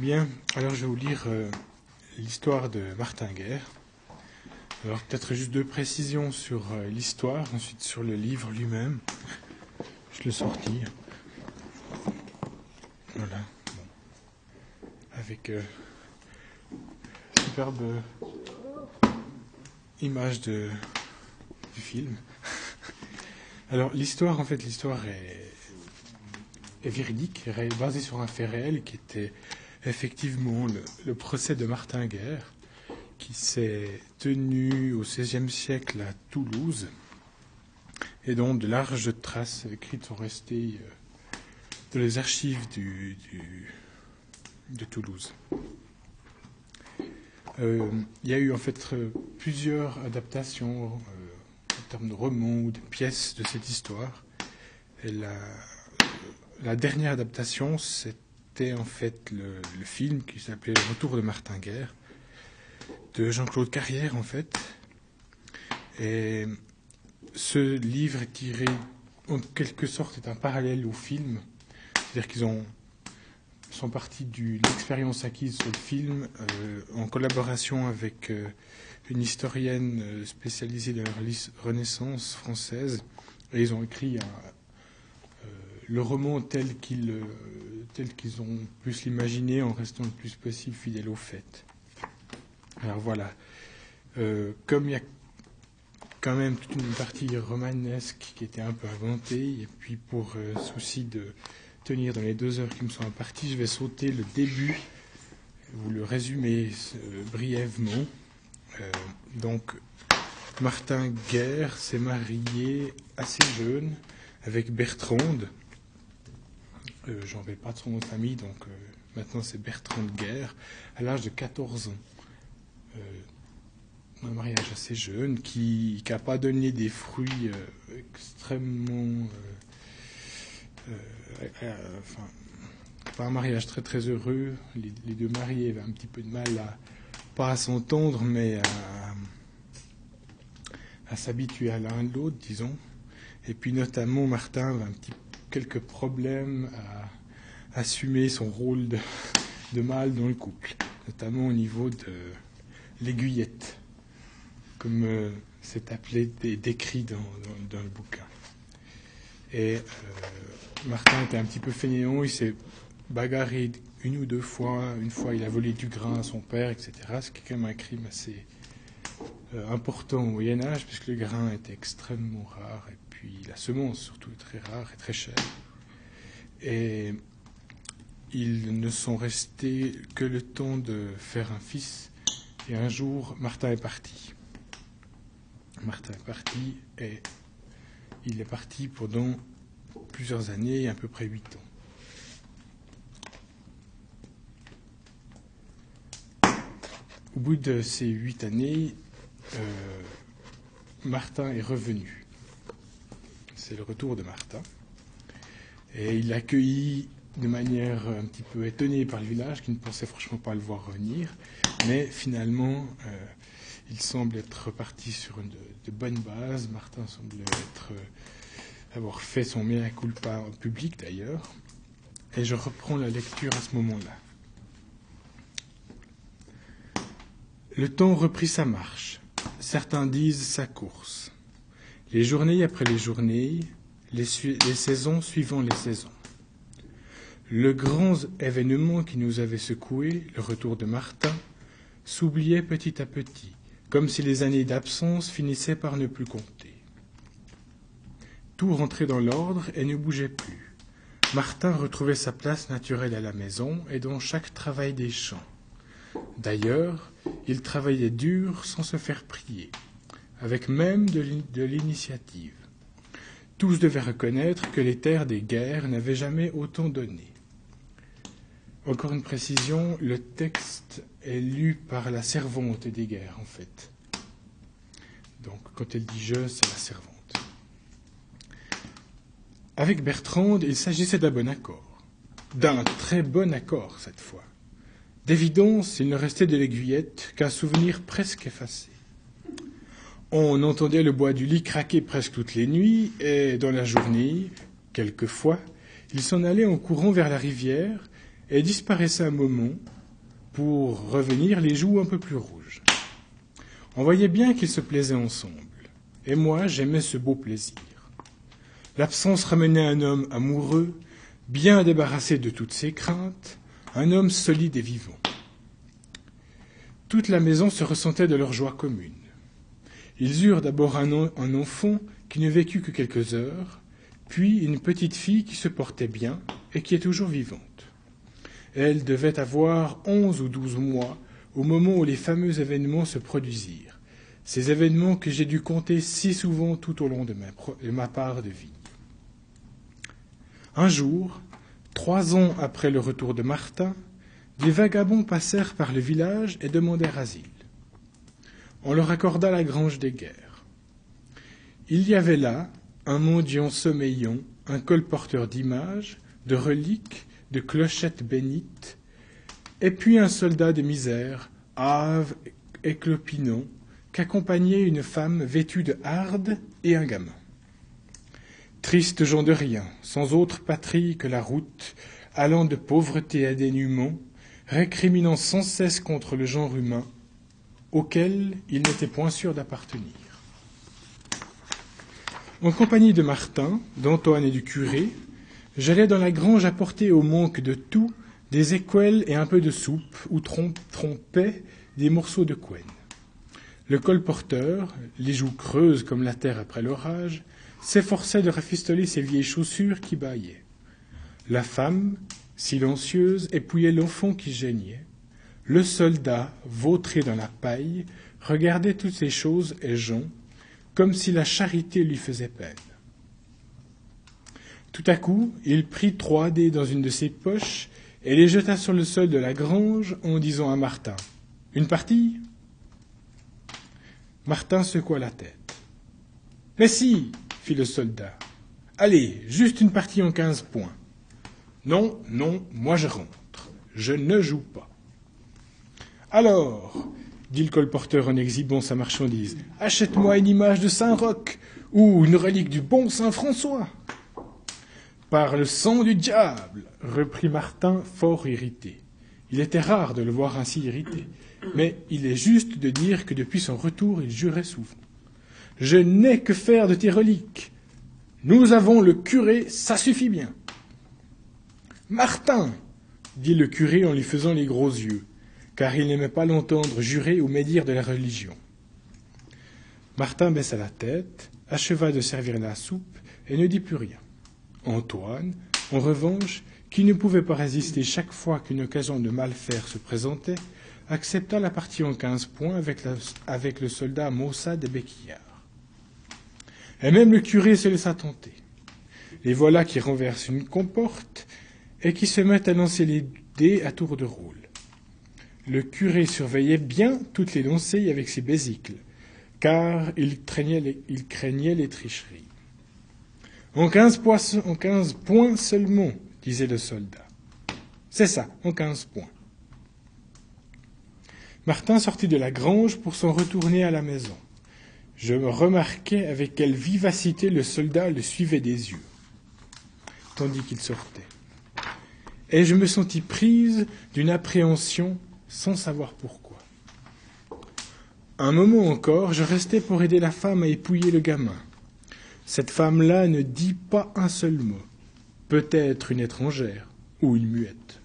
Bien, alors je vais vous lire euh, l'histoire de Martin Guerre. Alors peut-être juste deux précisions sur euh, l'histoire, ensuite sur le livre lui-même. Je l'ai sorti. Voilà. Avec euh, superbe image de, du film. Alors l'histoire, en fait, l'histoire est, est véridique, basée sur un fait réel qui était effectivement le, procès de Martin Guerre, qui s'est tenu au XVIe siècle à Toulouse, et dont de larges traces écrites sont restées euh, dans les archives de Toulouse. Euh, il y a eu en fait euh, plusieurs adaptations en termes de romans ou de pièces de cette histoire. La, dernière adaptation, c'était en fait le, film qui s'appelait Le Retour de Martin Guerre, de Jean-Claude Carrière en fait. Et ce livre est tiré, en quelque sorte, est un parallèle au film. C'est-à-dire qu'ils ont sont partis de l'expérience acquise sur le film euh, en collaboration avec euh, une historienne euh, spécialisée dans la Renaissance française et ils ont écrit le roman tel qu'ils euh, tel qu'ils ont pu se l'imaginer en restant le plus possible fidèle aux faits. Alors voilà, Euh, comme il y a quand même toute une partie romanesque qui était un peu inventée et puis pour euh, souci de tenir dans les deux heures qui me sont imparties, je vais sauter le début, vous le résumer brièvement. Euh, donc, Martin Guerre s'est marié assez jeune avec Bertrande. J'en vais pas de son nom de famille, donc euh, maintenant c'est Bertrande Guerre, à l'âge de 14 ans. Euh, un mariage assez jeune qui n'a pas donné des fruits euh, extrêmement. enfin, pas un mariage très très heureux. Les, deux mariés avaient un petit peu de mal à pas à s'entendre, mais à, à s'habituer à l'un de l'autre, disons. Et puis notamment Martin avait un petit quelques problèmes à assumer son rôle de, mâle dans le couple, notamment au niveau de l'aiguillette, comme euh, c'est appelé et décrit dans le bouquin. Et euh, Martin était un petit peu fainéant, il s'est bagarré une ou deux fois. Une fois, il a volé du grain à son père, etc. Ce qui est quand même un crime assez euh, important au Moyen Âge, puisque le grain était extrêmement rare, et puis la semence surtout est très rare et très chère. Et ils ne sont restés que le temps de faire un fils, et un jour, Martin est parti. Martin est parti, et il est parti pendant plusieurs années, à peu près huit ans. Au bout de ces huit années, euh, Martin est revenu. C'est le retour de Martin. Et il l'accueillit de manière un petit peu étonnée par le village, qui ne pensait franchement pas le voir revenir. Mais finalement, euh, il semble être reparti sur une de, de bonnes bases. Martin semble être, euh, avoir fait son mea culpa en public d'ailleurs. Et je reprends la lecture à ce moment-là. Le temps reprit sa marche. Certains disent sa course. Les journées après les journées, les, saisons suivant les saisons. Le grand événement qui nous avait secoué, le retour de Martin, s'oubliait petit à petit, comme si les années d'absence finissaient par ne plus compter. Tout rentrait dans l'ordre et ne bougeait plus. Martin retrouvait sa place naturelle à la maison et dans chaque travail des champs. D'ailleurs, il travaillait dur sans se faire prier, avec même de l'in- de l'initiative. Tous devaient reconnaître que les terres des guerres n'avaient jamais autant donné. Encore une précision, le texte est lu par la servante des guerres, en fait. Donc, quand elle dit je, c'est la servante. Avec Bertrande, il s'agissait d'un bon accord. D'un très bon accord, cette fois. D'évidence, il ne restait de l'aiguillette qu'un souvenir presque effacé. On entendait le bois du lit craquer presque toutes les nuits, et dans la journée, quelquefois, il s'en allait en courant vers la rivière, et disparaissait un moment pour revenir les joues un peu plus rouges. On voyait bien qu'ils se plaisaient ensemble, et moi j'aimais ce beau plaisir. L'absence ramenait un homme amoureux, bien débarrassé de toutes ses craintes, un homme solide et vivant. Toute la maison se ressentait de leur joie commune. Ils eurent d'abord un, enfant qui ne vécut que quelques heures, puis une petite fille qui se portait bien et qui est toujours vivante. Elle devait avoir onze ou douze mois au moment où les fameux événements se produisirent, ces événements que j'ai dû compter si souvent tout au long de ma part de vie. Un jour, trois ans après le retour de Martin, des vagabonds passèrent par le village et demandèrent asile. On leur accorda la grange des guerres. Il y avait là un mendiant sommeillant, un colporteur d'images, de reliques, de clochettes bénites, et puis un soldat de misère, hâve et clopinant, qu'accompagnait une femme vêtue de harde et un gamin. Tristes gens de rien, sans autre patrie que la route, allant de pauvreté à dénuement, récriminant sans cesse contre le genre humain, auquel ils n'étaient point sûrs d'appartenir. En compagnie de Martin, d'Antoine et du curé, j'allais dans la grange apporter au manque de tout des écuelles et un peu de soupe, où trompaient des morceaux de couenne. Le colporteur, les joues creuses comme la terre après l'orage, s'efforçait de rafistoler ses vieilles chaussures qui bâillaient. La femme, silencieuse, épouillait l'enfant qui geignait. Le soldat, vautré dans la paille, regardait toutes ces choses et gens, comme si la charité lui faisait peine. Tout à coup, il prit trois dés dans une de ses poches et les jeta sur le sol de la grange en disant à Martin Une partie Martin secoua la tête. Mais si, fit le soldat. Allez, juste une partie en quinze points. Non, non, moi je rentre. Je ne joue pas. Alors, dit le colporteur en exhibant sa marchandise, achète-moi une image de Saint Roch ou une relique du bon Saint François. Par le sang du diable, reprit Martin fort irrité. Il était rare de le voir ainsi irrité, mais il est juste de dire que depuis son retour il jurait souvent. Je n'ai que faire de tes reliques. Nous avons le curé, ça suffit bien. Martin, dit le curé en lui faisant les gros yeux, car il n'aimait pas l'entendre jurer ou médire de la religion. Martin baissa la tête, acheva de servir la soupe et ne dit plus rien. Antoine, en revanche, qui ne pouvait pas résister chaque fois qu'une occasion de mal faire se présentait, accepta la partie en quinze points avec, le soldat Maussade et Béquillard. Et même le curé se laissa tenter. Les voilà qui renversent une comporte et qui se mettent à lancer les dés à tour de rôle. Le curé surveillait bien toutes les lancées avec ses bésicles, car il craignait les, tricheries. En quinze, points seulement, disait le soldat. C'est ça, en quinze points. Martin sortit de la grange pour s'en retourner à la maison. Je remarquais avec quelle vivacité le soldat le suivait des yeux, tandis qu'il sortait et je me sentis prise d'une appréhension sans savoir pourquoi. Un moment encore, je restais pour aider la femme à épouiller le gamin. Cette femme-là ne dit pas un seul mot, peut-être une étrangère ou une muette.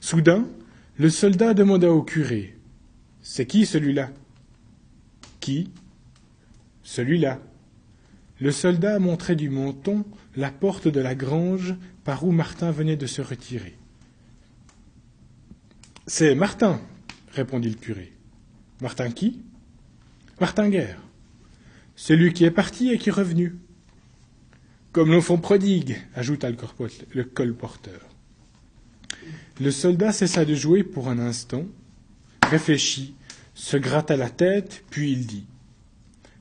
Soudain, le soldat demanda au curé C'est qui celui-là? Qui Celui-là. Le soldat montrait du menton la porte de la grange par où Martin venait de se retirer. C'est Martin, répondit le curé. Martin qui? Martin Guerre. Celui qui est parti et qui est revenu. Comme l'enfant prodigue, ajouta le colporteur. Le soldat cessa de jouer pour un instant, réfléchit, se gratta la tête, puis il dit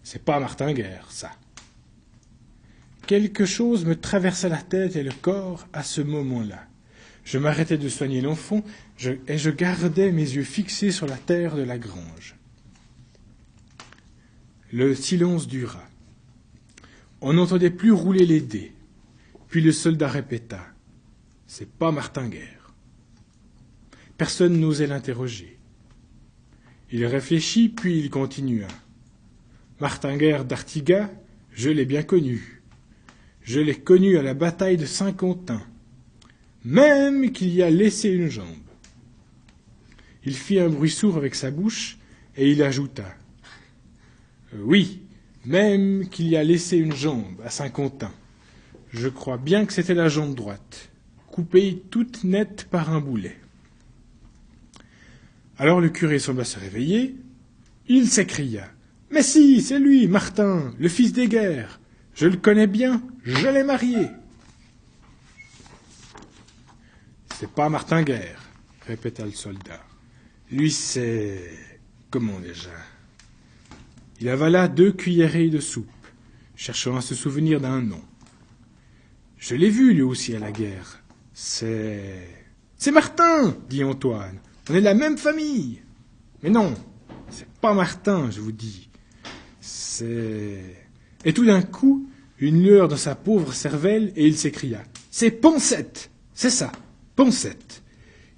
C'est pas Martin Guerre, ça. Quelque chose me traversa la tête et le corps à ce moment-là. Je m'arrêtais de soigner l'enfant et je gardais mes yeux fixés sur la terre de la grange. Le silence dura. On n'entendait plus rouler les dés. Puis le soldat répéta c'est pas Martin Guerre. Personne n'osait l'interroger. Il réfléchit, puis il continua. Martin Guerre d'Artigas, je l'ai bien connu. Je l'ai connu à la bataille de Saint-Quentin, même qu'il y a laissé une jambe. Il fit un bruit sourd avec sa bouche, et il ajouta. Euh, oui, même qu'il y a laissé une jambe à Saint-Quentin. Je crois bien que c'était la jambe droite coupée toute nette par un boulet. Alors le curé sembla se réveiller. Il s'écria. Mais si, c'est lui, Martin, le fils des guerres. Je le connais bien, je l'ai marié. C'est pas Martin Guerre, répéta le soldat. Lui, c'est. Comment déjà? Il avala deux cuillerées de soupe, cherchant à se souvenir d'un nom. Je l'ai vu, lui aussi, à la guerre. C'est. C'est Martin, dit Antoine. On est de la même famille. Mais non, c'est pas Martin, je vous dis. C'est. Et tout d'un coup, une lueur dans sa pauvre cervelle, et il s'écria. C'est Poncette C'est ça, Poncette.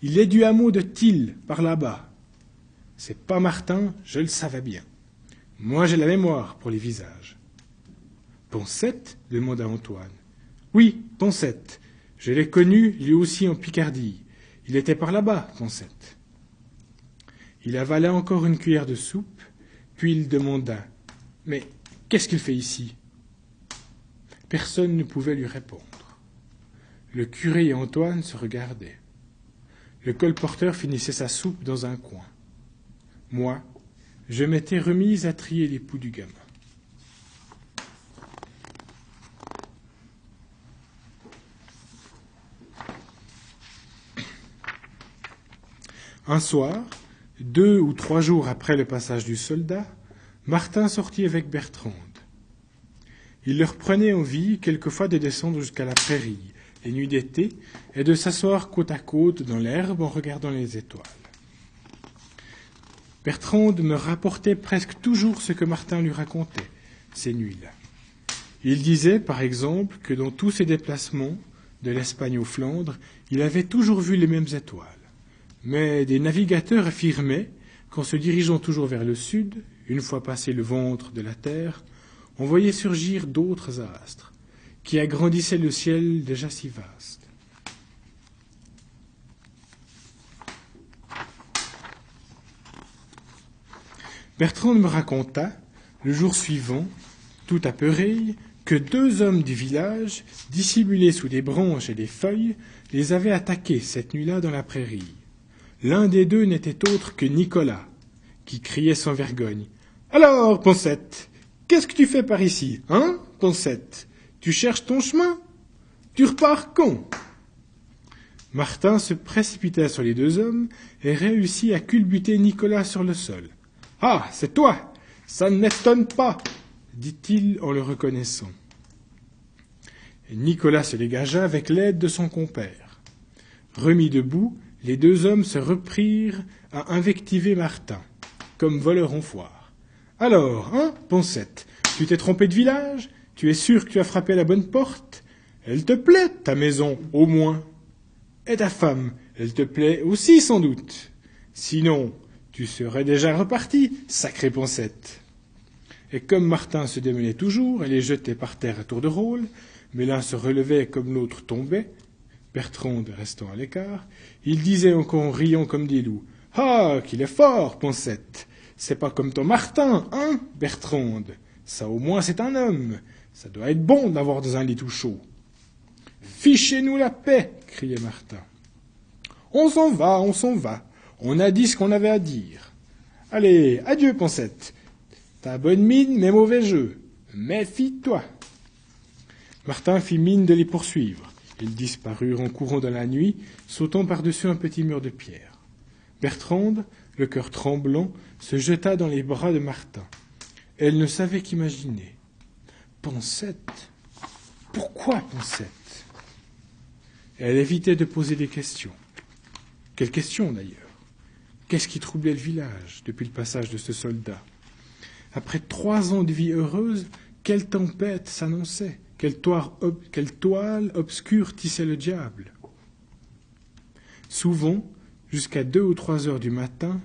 Il est du hameau de Tille, par là-bas. C'est pas Martin, je le savais bien. Moi j'ai la mémoire pour les visages. Poncette demanda Antoine. Oui, Poncette. Je l'ai connu, lui aussi, en Picardie. Il était par là-bas, Poncette. Il avala encore une cuillère de soupe, puis il demanda Mais qu'est-ce qu'il fait ici? Personne ne pouvait lui répondre. Le curé et Antoine se regardaient. Le colporteur finissait sa soupe dans un coin. Moi, je m'étais remise à trier les poux du gamin. Un soir, deux ou trois jours après le passage du soldat, Martin sortit avec Bertrande. Il leur prenait envie quelquefois de descendre jusqu'à la prairie, les nuits d'été, et de s'asseoir côte à côte dans l'herbe en regardant les étoiles. Bertrande me rapportait presque toujours ce que Martin lui racontait, ces nuits-là. Il disait, par exemple, que dans tous ses déplacements, de l'Espagne aux Flandres, il avait toujours vu les mêmes étoiles. Mais des navigateurs affirmaient qu'en se dirigeant toujours vers le sud, une fois passé le ventre de la Terre, on voyait surgir d'autres astres, qui agrandissaient le ciel déjà si vaste. Bertrand me raconta, le jour suivant, tout apeuré, que deux hommes du village, dissimulés sous des branches et des feuilles, les avaient attaqués cette nuit-là dans la prairie. L'un des deux n'était autre que Nicolas, qui criait sans vergogne. Alors, Poncette, qu'est-ce que tu fais par ici, hein, Poncette? Tu cherches ton chemin Tu repars con Martin se précipita sur les deux hommes et réussit à culbuter Nicolas sur le sol. Ah, c'est toi Ça ne m'étonne pas dit-il en le reconnaissant. Nicolas se dégagea avec l'aide de son compère. Remis debout, les deux hommes se reprirent à invectiver Martin, comme voleur en foire. Alors, hein, Poncette, tu t'es trompé de village? Tu es sûr que tu as frappé la bonne porte? Elle te plaît, ta maison, au moins. Et ta femme, elle te plaît aussi, sans doute. Sinon, tu serais déjà reparti, sacré Poncette. Et comme Martin se démenait toujours et les jetait par terre à tour de rôle, mais l'un se relevait comme l'autre tombait, Bertrande restant à l'écart, il disait encore en riant comme des loups. Ah, qu'il est fort, Poncette. C'est pas comme ton Martin, hein, Bertrande? Ça au moins c'est un homme. Ça doit être bon d'avoir dans un lit tout chaud. Fichez-nous la paix, criait Martin. On s'en va, on s'en va. On a dit ce qu'on avait à dire. Allez, adieu, Poncette. T'as bonne mine, mais mauvais jeu. Méfie-toi. Martin fit mine de les poursuivre. Ils disparurent en courant dans la nuit, sautant par-dessus un petit mur de pierre. Bertrande, le cœur tremblant, se jeta dans les bras de Martin. Elle ne savait qu'imaginer. Poncette Pourquoi Poncette Elle évitait de poser des questions. Quelles questions d'ailleurs? Qu'est-ce qui troublait le village depuis le passage de ce soldat? Après trois ans de vie heureuse, quelle tempête s'annonçait? Quelle toile, obscure tissait le diable? Souvent, jusqu'à deux ou trois heures du matin,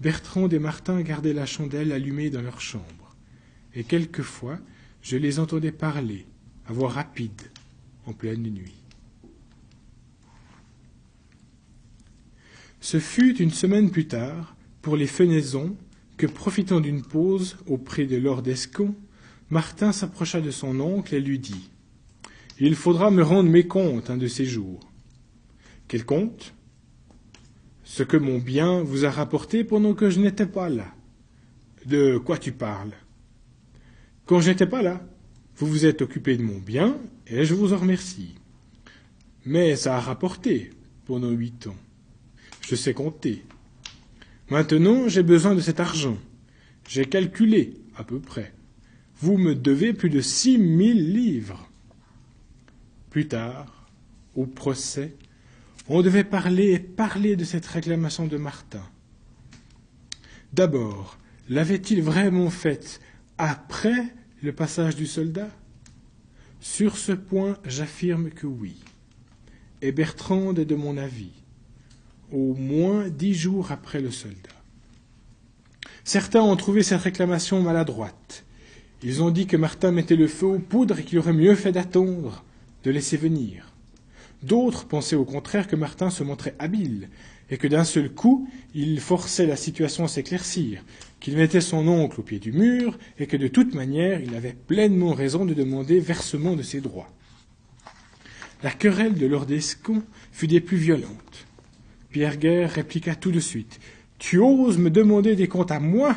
Bertrand et Martin gardaient la chandelle allumée dans leur chambre. Et quelquefois, je les entendais parler, à voix rapide, en pleine nuit. Ce fut une semaine plus tard, pour les fenaisons, que, profitant d'une pause auprès de Lord Escon, Martin s'approcha de son oncle et lui dit Il faudra me rendre mes comptes un de ces jours. Quel compte Ce que mon bien vous a rapporté pendant que je n'étais pas là. De quoi tu parles? Quand je n'étais pas là, vous vous êtes occupé de mon bien et je vous en remercie. Mais ça a rapporté pendant huit ans. Je sais compter. Maintenant, j'ai besoin de cet argent. J'ai calculé, à peu près. Vous me devez plus de six mille livres. Plus tard, au procès, on devait parler et parler de cette réclamation de Martin. D'abord, l'avait-il vraiment faite après le passage du soldat? Sur ce point, j'affirme que oui. Et Bertrand est de mon avis au moins dix jours après le soldat. Certains ont trouvé cette réclamation maladroite. Ils ont dit que Martin mettait le feu aux poudres et qu'il aurait mieux fait d'attendre, de laisser venir. D'autres pensaient au contraire que Martin se montrait habile et que d'un seul coup il forçait la situation à s'éclaircir, qu'il mettait son oncle au pied du mur et que de toute manière il avait pleinement raison de demander versement de ses droits. La querelle de Lord Escon fut des plus violentes. Pierre Guerre répliqua tout de suite. Tu oses me demander des comptes à moi,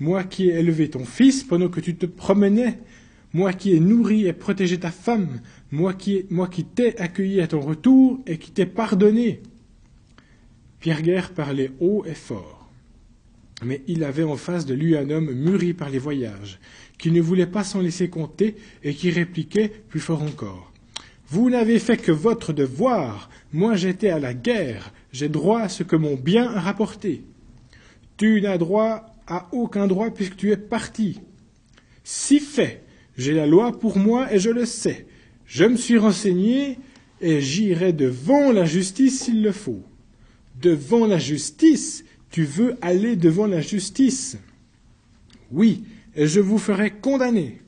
moi qui ai élevé ton fils pendant que tu te promenais, moi qui ai nourri et protégé ta femme, moi qui, moi qui t'ai accueilli à ton retour et qui t'ai pardonné. Pierre Guerre parlait haut et fort. Mais il avait en face de lui un homme mûri par les voyages, qui ne voulait pas s'en laisser compter et qui répliquait plus fort encore. Vous n'avez fait que votre devoir. Moi j'étais à la guerre. J'ai droit à ce que mon bien a rapporté. Tu n'as droit à aucun droit puisque tu es parti. Si fait, j'ai la loi pour moi et je le sais. Je me suis renseigné et j'irai devant la justice s'il le faut. Devant la justice, tu veux aller devant la justice? Oui, et je vous ferai condamner.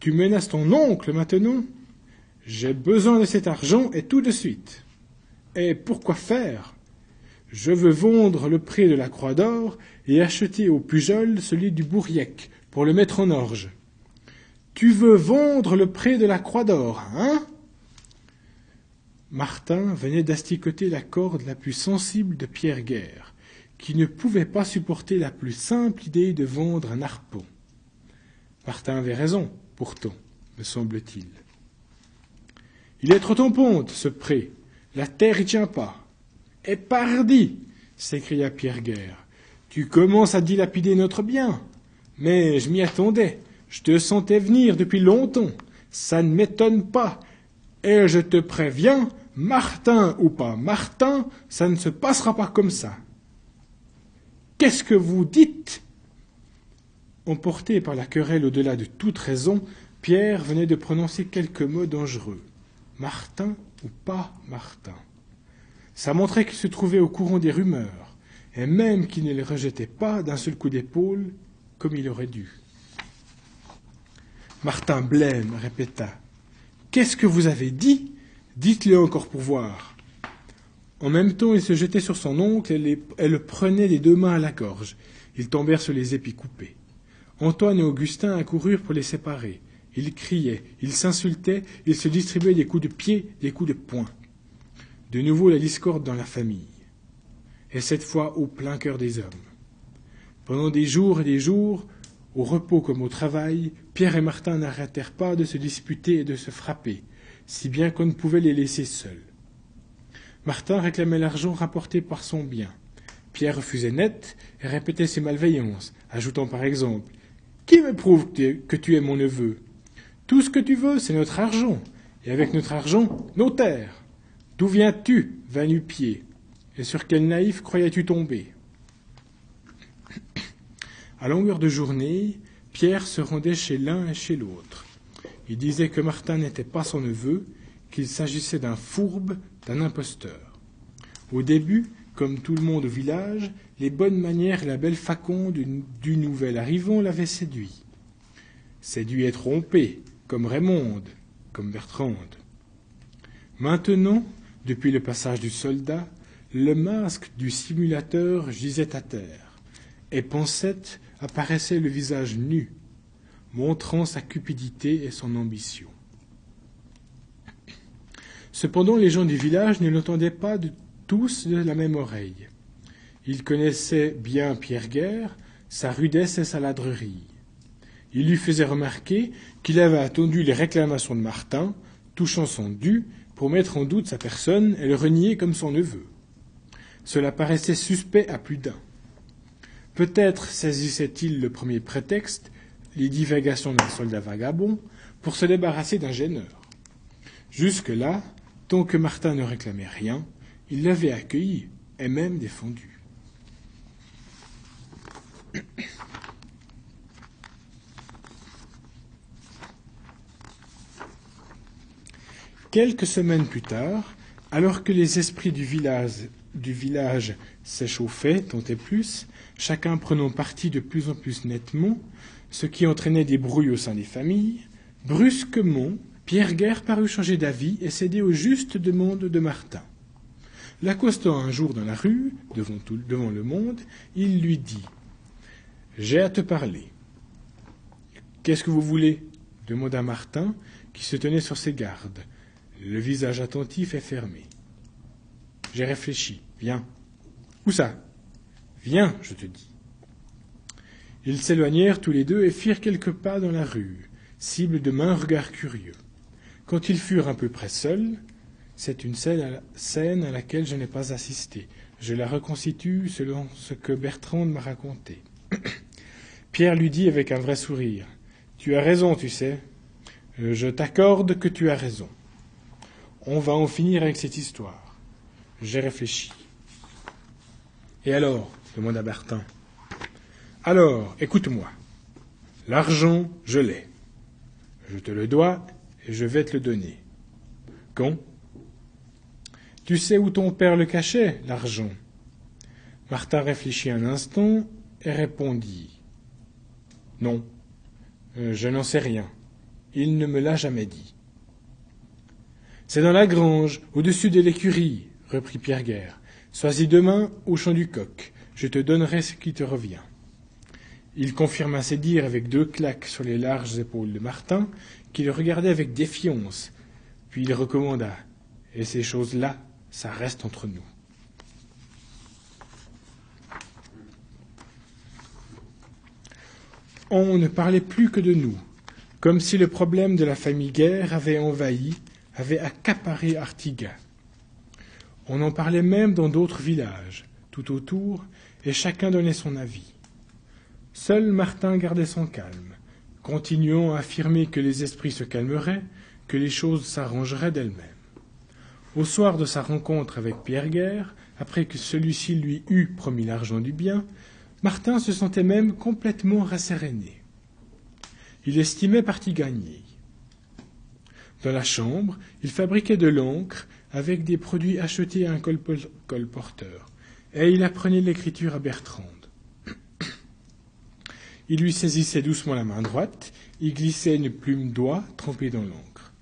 Tu menaces ton oncle maintenant? J'ai besoin de cet argent et tout de suite. Et pourquoi faire? Je veux vendre le prix de la Croix d'Or et acheter au Pujol celui du Bourriec pour le mettre en orge. Tu veux vendre le prix de la Croix d'Or, hein? Martin venait d'asticoter la corde la plus sensible de Pierre Guerre, qui ne pouvait pas supporter la plus simple idée de vendre un harpon. Martin avait raison, pourtant, me semble-t-il. Il est trop en ponte, ce pré, la terre y tient pas. Et pardi s'écria Pierre Guerre. Tu commences à dilapider notre bien. Mais je m'y attendais. Je te sentais venir depuis longtemps. Ça ne m'étonne pas. Et je te préviens, Martin ou pas Martin, ça ne se passera pas comme ça. Qu'est-ce que vous dites? Emporté par la querelle au-delà de toute raison, Pierre venait de prononcer quelques mots dangereux. Martin ou pas Martin? Ça montrait qu'il se trouvait au courant des rumeurs, et même qu'il ne les rejetait pas d'un seul coup d'épaule, comme il aurait dû. Martin blême répéta. Qu'est-ce que vous avez dit? Dites-le encore pour voir. En même temps, il se jetait sur son oncle et, le prenait des deux mains à la gorge. Ils tombèrent sur les épis coupés. Antoine et Augustin accoururent pour les séparer. Ils criaient, ils s'insultaient, ils se distribuaient des coups de pied, des coups de poing. De nouveau la discorde dans la famille. Et cette fois au plein cœur des hommes. Pendant des jours et des jours, au repos comme au travail, Pierre et Martin n'arrêtèrent pas de se disputer et de se frapper, si bien qu'on ne pouvait les laisser seuls. Martin réclamait l'argent rapporté par son bien. Pierre refusait net et répétait ses malveillances, ajoutant par exemple Qui me prouve que tu es mon neveu? Tout ce que tu veux, c'est notre argent. Et avec notre argent, nos terres. D'où viens-tu, va-nu-pied Et sur quel naïf croyais-tu tomber? À longueur de journée, Pierre se rendait chez l'un et chez l'autre. Il disait que Martin n'était pas son neveu, qu'il s'agissait d'un fourbe, d'un imposteur. Au début, comme tout le monde au village, les bonnes manières et la belle faconde du nouvel arrivant l'avaient séduit. Séduit et trompé, comme Raymonde, comme Bertrande. Maintenant, depuis le passage du soldat, le masque du simulateur gisait à terre, et Pensette apparaissait le visage nu, montrant sa cupidité et son ambition. Cependant, les gens du village ne l'entendaient pas de tous de la même oreille. Ils connaissaient bien Pierre Guerre, sa rudesse et sa ladrerie. Ils lui faisaient remarquer qu'il avait attendu les réclamations de Martin, touchant son dû, pour mettre en doute sa personne et le renier comme son neveu. Cela paraissait suspect à plus d'un. Peut-être saisissait-il le premier prétexte, les divagations d'un soldat vagabond, pour se débarrasser d'un gêneur. Jusque-là, tant que Martin ne réclamait rien, il l'avait accueilli et même défendu. Quelques semaines plus tard, alors que les esprits du village, du village s'échauffaient tant et plus, chacun prenant parti de plus en plus nettement, ce qui entraînait des brouilles au sein des familles, brusquement, Pierre Guerre parut changer d'avis et céder aux justes demandes de Martin. L'accostant un jour dans la rue, devant, tout, devant le monde, il lui dit J'ai à te parler. Qu'est-ce que vous voulez? demanda Martin, qui se tenait sur ses gardes, le visage attentif et fermé. J'ai réfléchi. Viens. Où ça Viens, je te dis. Ils s'éloignèrent tous les deux et firent quelques pas dans la rue, cible de maints regards curieux. Quand ils furent un peu près seuls, c'est une scène à laquelle je n'ai pas assisté. Je la reconstitue selon ce que Bertrand m'a raconté. Pierre lui dit avec un vrai sourire Tu as raison, tu sais. Je t'accorde que tu as raison. On va en finir avec cette histoire. J'ai réfléchi. Et alors demanda Bertin. Alors, écoute-moi. L'argent, je l'ai. Je te le dois et je vais te le donner. Quand Tu sais où ton père le cachait, l'argent? Martin réfléchit un instant et répondit. Non, euh, je n'en sais rien. Il ne me l'a jamais dit. C'est dans la grange, au-dessus de l'écurie, reprit Pierre Guerre. Sois-y demain au champ du coq. Je te donnerai ce qui te revient. Il confirma ses dires avec deux claques sur les larges épaules de Martin, qui le regardait avec défiance. Puis il recommanda Et ces choses-là, ça reste entre nous. On ne parlait plus que de nous, comme si le problème de la famille Guerre avait envahi avait accaparé Artiga. On en parlait même dans d'autres villages, tout autour, et chacun donnait son avis. Seul Martin gardait son calme, continuant à affirmer que les esprits se calmeraient, que les choses s'arrangeraient d'elles-mêmes. Au soir de sa rencontre avec Pierre Guerre, après que celui-ci lui eut promis l'argent du bien, Martin se sentait même complètement rasséréné. Il estimait partie gagnée. Dans la chambre, il fabriquait de l'encre avec des produits achetés à un colporteur, et il apprenait l'écriture à Bertrande. Il lui saisissait doucement la main droite, y glissait une plume d'oie trempée dans l'encre.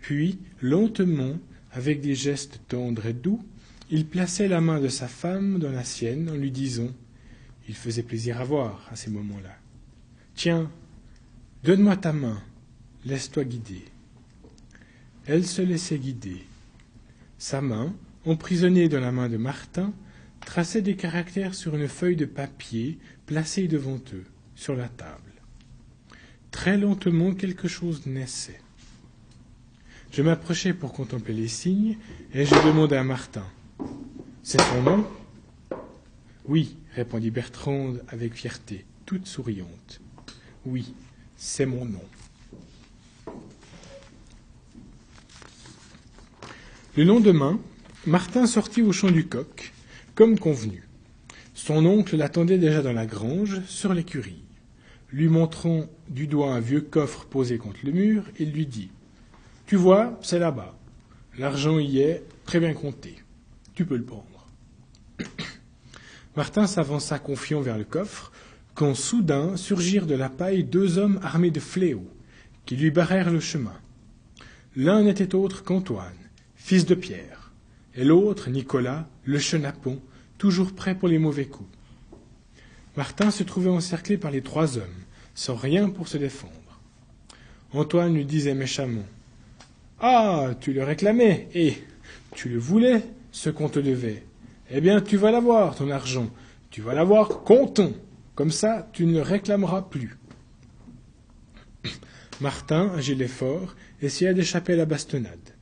Puis, lentement, avec des gestes tendres et doux, il plaçait la main de sa femme dans la sienne en lui disant Il faisait plaisir à voir à ces moments-là. Tiens, donne-moi ta main, laisse-toi guider. Elle se laissait guider. Sa main, emprisonnée dans la main de Martin, traçait des caractères sur une feuille de papier placée devant eux, sur la table. Très lentement quelque chose naissait. Je m'approchai pour contempler les signes, et je demandai à Martin. C'est son nom? Oui, répondit Bertrande avec fierté, toute souriante. Oui, c'est mon nom. Le lendemain, Martin sortit au champ du coq, comme convenu. Son oncle l'attendait déjà dans la grange, sur l'écurie. Lui montrant du doigt un vieux coffre posé contre le mur, il lui dit Tu vois, c'est là-bas. L'argent y est, très bien compté. Tu peux le prendre. Martin s'avança confiant vers le coffre, quand soudain surgirent de la paille deux hommes armés de fléaux, qui lui barrèrent le chemin. L'un n'était autre qu'Antoine, fils de Pierre, et l'autre, Nicolas, le chenapon, toujours prêt pour les mauvais coups. Martin se trouvait encerclé par les trois hommes, sans rien pour se défendre. Antoine lui disait méchamment Ah, tu le réclamais, et tu le voulais, ce qu'on te devait. Eh bien, tu vas l'avoir, ton argent. Tu vas l'avoir comptant. Comme ça, tu ne le réclameras plus. Martin, gilet fort, essaya d'échapper à la bastonnade.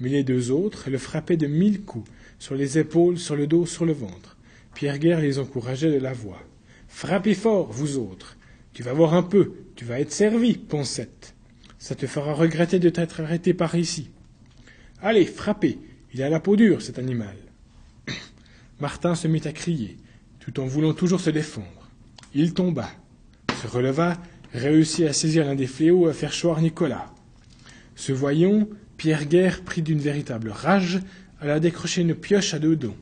Mais les deux autres le frappaient de mille coups, sur les épaules, sur le dos, sur le ventre. Pierre Guerre les encourageait de la voix. Frappez fort, vous autres. Tu vas voir un peu, tu vas être servi, Poncette. Ça te fera regretter de t'être arrêté par ici. Allez, frappez, il a la peau dure, cet animal. Martin se mit à crier, tout en voulant toujours se défendre. Il tomba, se releva, réussit à saisir l'un des fléaux et à faire choir Nicolas. Se voyant, Pierre Guerre prit d'une véritable rage, alla décrocher une pioche à deux dents.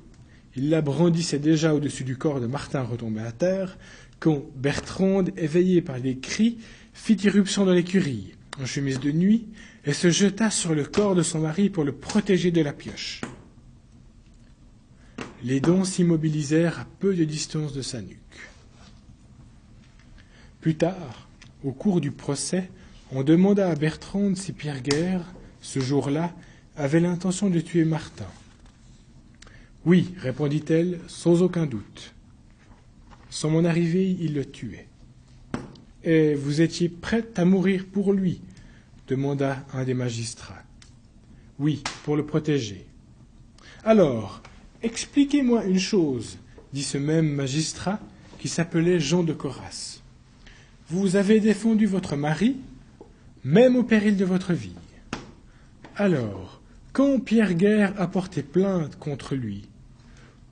Il la brandissait déjà au-dessus du corps de Martin retombé à terre, quand Bertrande, éveillée par les cris, fit irruption dans l'écurie, en chemise de nuit, et se jeta sur le corps de son mari pour le protéger de la pioche. Les dents s'immobilisèrent à peu de distance de sa nuque. Plus tard, au cours du procès, on demanda à Bertrande si Pierre Guerre, ce jour-là, avait l'intention de tuer Martin. Oui, répondit-elle, sans aucun doute. Sans mon arrivée, il le tuait. Et vous étiez prête à mourir pour lui demanda un des magistrats. Oui, pour le protéger. Alors, expliquez-moi une chose, dit ce même magistrat qui s'appelait Jean de Coras. Vous avez défendu votre mari, même au péril de votre vie. Alors, quand Pierre Guerre a porté plainte contre lui,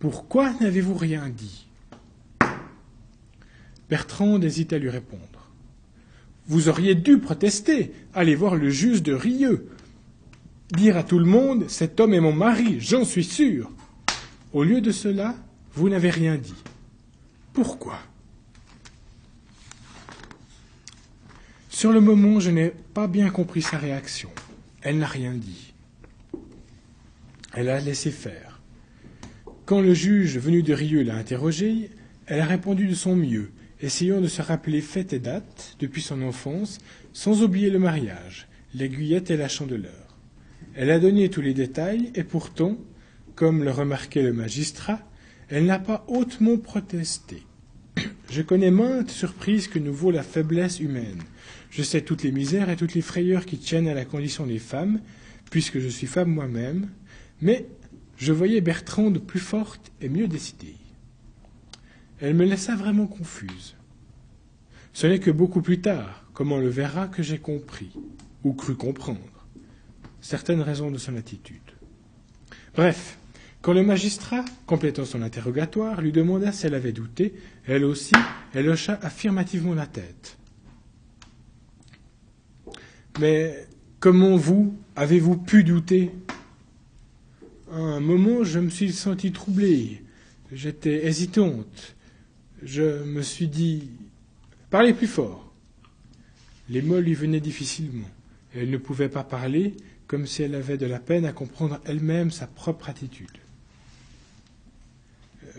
pourquoi n'avez-vous rien dit? Bertrand hésite à lui répondre. Vous auriez dû protester, aller voir le juge de Rieux, dire à tout le monde Cet homme est mon mari, j'en suis sûr. Au lieu de cela, vous n'avez rien dit. Pourquoi? Sur le moment, je n'ai pas bien compris sa réaction. Elle n'a rien dit. Elle a laissé faire. Quand le juge venu de Rieux l'a interrogée, elle a répondu de son mieux, essayant de se rappeler fait et date depuis son enfance, sans oublier le mariage, l'aiguillette et la chandeleur. Elle a donné tous les détails, et pourtant, comme le remarquait le magistrat, elle n'a pas hautement protesté. Je connais maintes surprises que nous vaut la faiblesse humaine. Je sais toutes les misères et toutes les frayeurs qui tiennent à la condition des femmes, puisque je suis femme moi-même, mais je voyais Bertrande plus forte et mieux décidée. Elle me laissa vraiment confuse. Ce n'est que beaucoup plus tard, comme on le verra, que j'ai compris, ou cru comprendre, certaines raisons de son attitude. Bref, quand le magistrat, complétant son interrogatoire, lui demanda si elle avait douté, elle aussi, elle hocha affirmativement la tête. Mais comment vous avez-vous pu douter? À un moment, je me suis senti troublé. J'étais hésitante je me suis dit Parlez plus fort. Les mots lui venaient difficilement. Elle ne pouvait pas parler, comme si elle avait de la peine à comprendre elle-même sa propre attitude.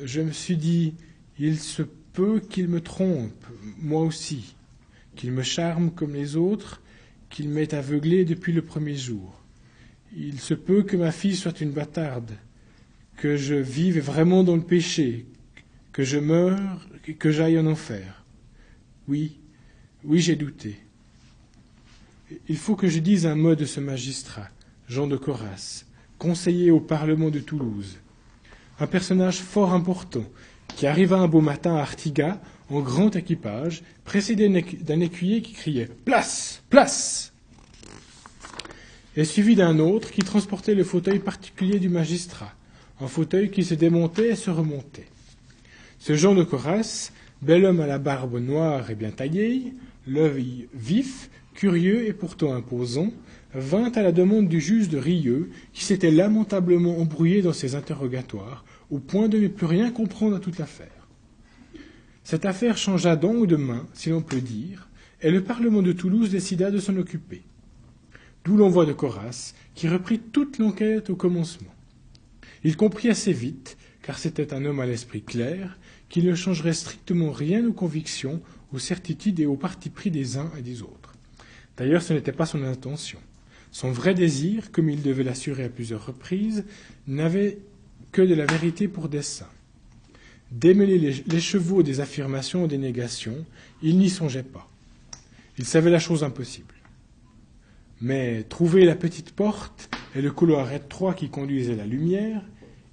Je me suis dit Il se peut qu'il me trompe, moi aussi, qu'il me charme comme les autres, qu'il m'ait aveuglé depuis le premier jour. Il se peut que ma fille soit une bâtarde, que je vive vraiment dans le péché, que je meure, que j'aille en enfer. Oui, oui, j'ai douté. Il faut que je dise un mot de ce magistrat, Jean de Coras, conseiller au Parlement de Toulouse. Un personnage fort important, qui arriva un beau matin à Artigas, en grand équipage, précédé d'un écuyer qui criait Place Place et suivi d'un autre qui transportait le fauteuil particulier du magistrat, un fauteuil qui se démontait et se remontait. Ce Jean de Coras, bel homme à la barbe noire et bien taillée, l'œil vif, curieux et pourtant imposant, vint à la demande du juge de Rieux, qui s'était lamentablement embrouillé dans ses interrogatoires, au point de ne plus rien comprendre à toute l'affaire. Cette affaire changea donc de main, si l'on peut dire, et le Parlement de Toulouse décida de s'en occuper. D'où l'envoi de Coras, qui reprit toute l'enquête au commencement. Il comprit assez vite, car c'était un homme à l'esprit clair, qu'il ne changerait strictement rien aux convictions, aux certitudes et aux partis pris des uns et des autres. D'ailleurs, ce n'était pas son intention. Son vrai désir, comme il devait l'assurer à plusieurs reprises, n'avait que de la vérité pour dessein. Démêler les, chevaux des affirmations ou des négations, il n'y songeait pas. Il savait la chose impossible. Mais trouver la petite porte et le couloir étroit qui conduisait la lumière,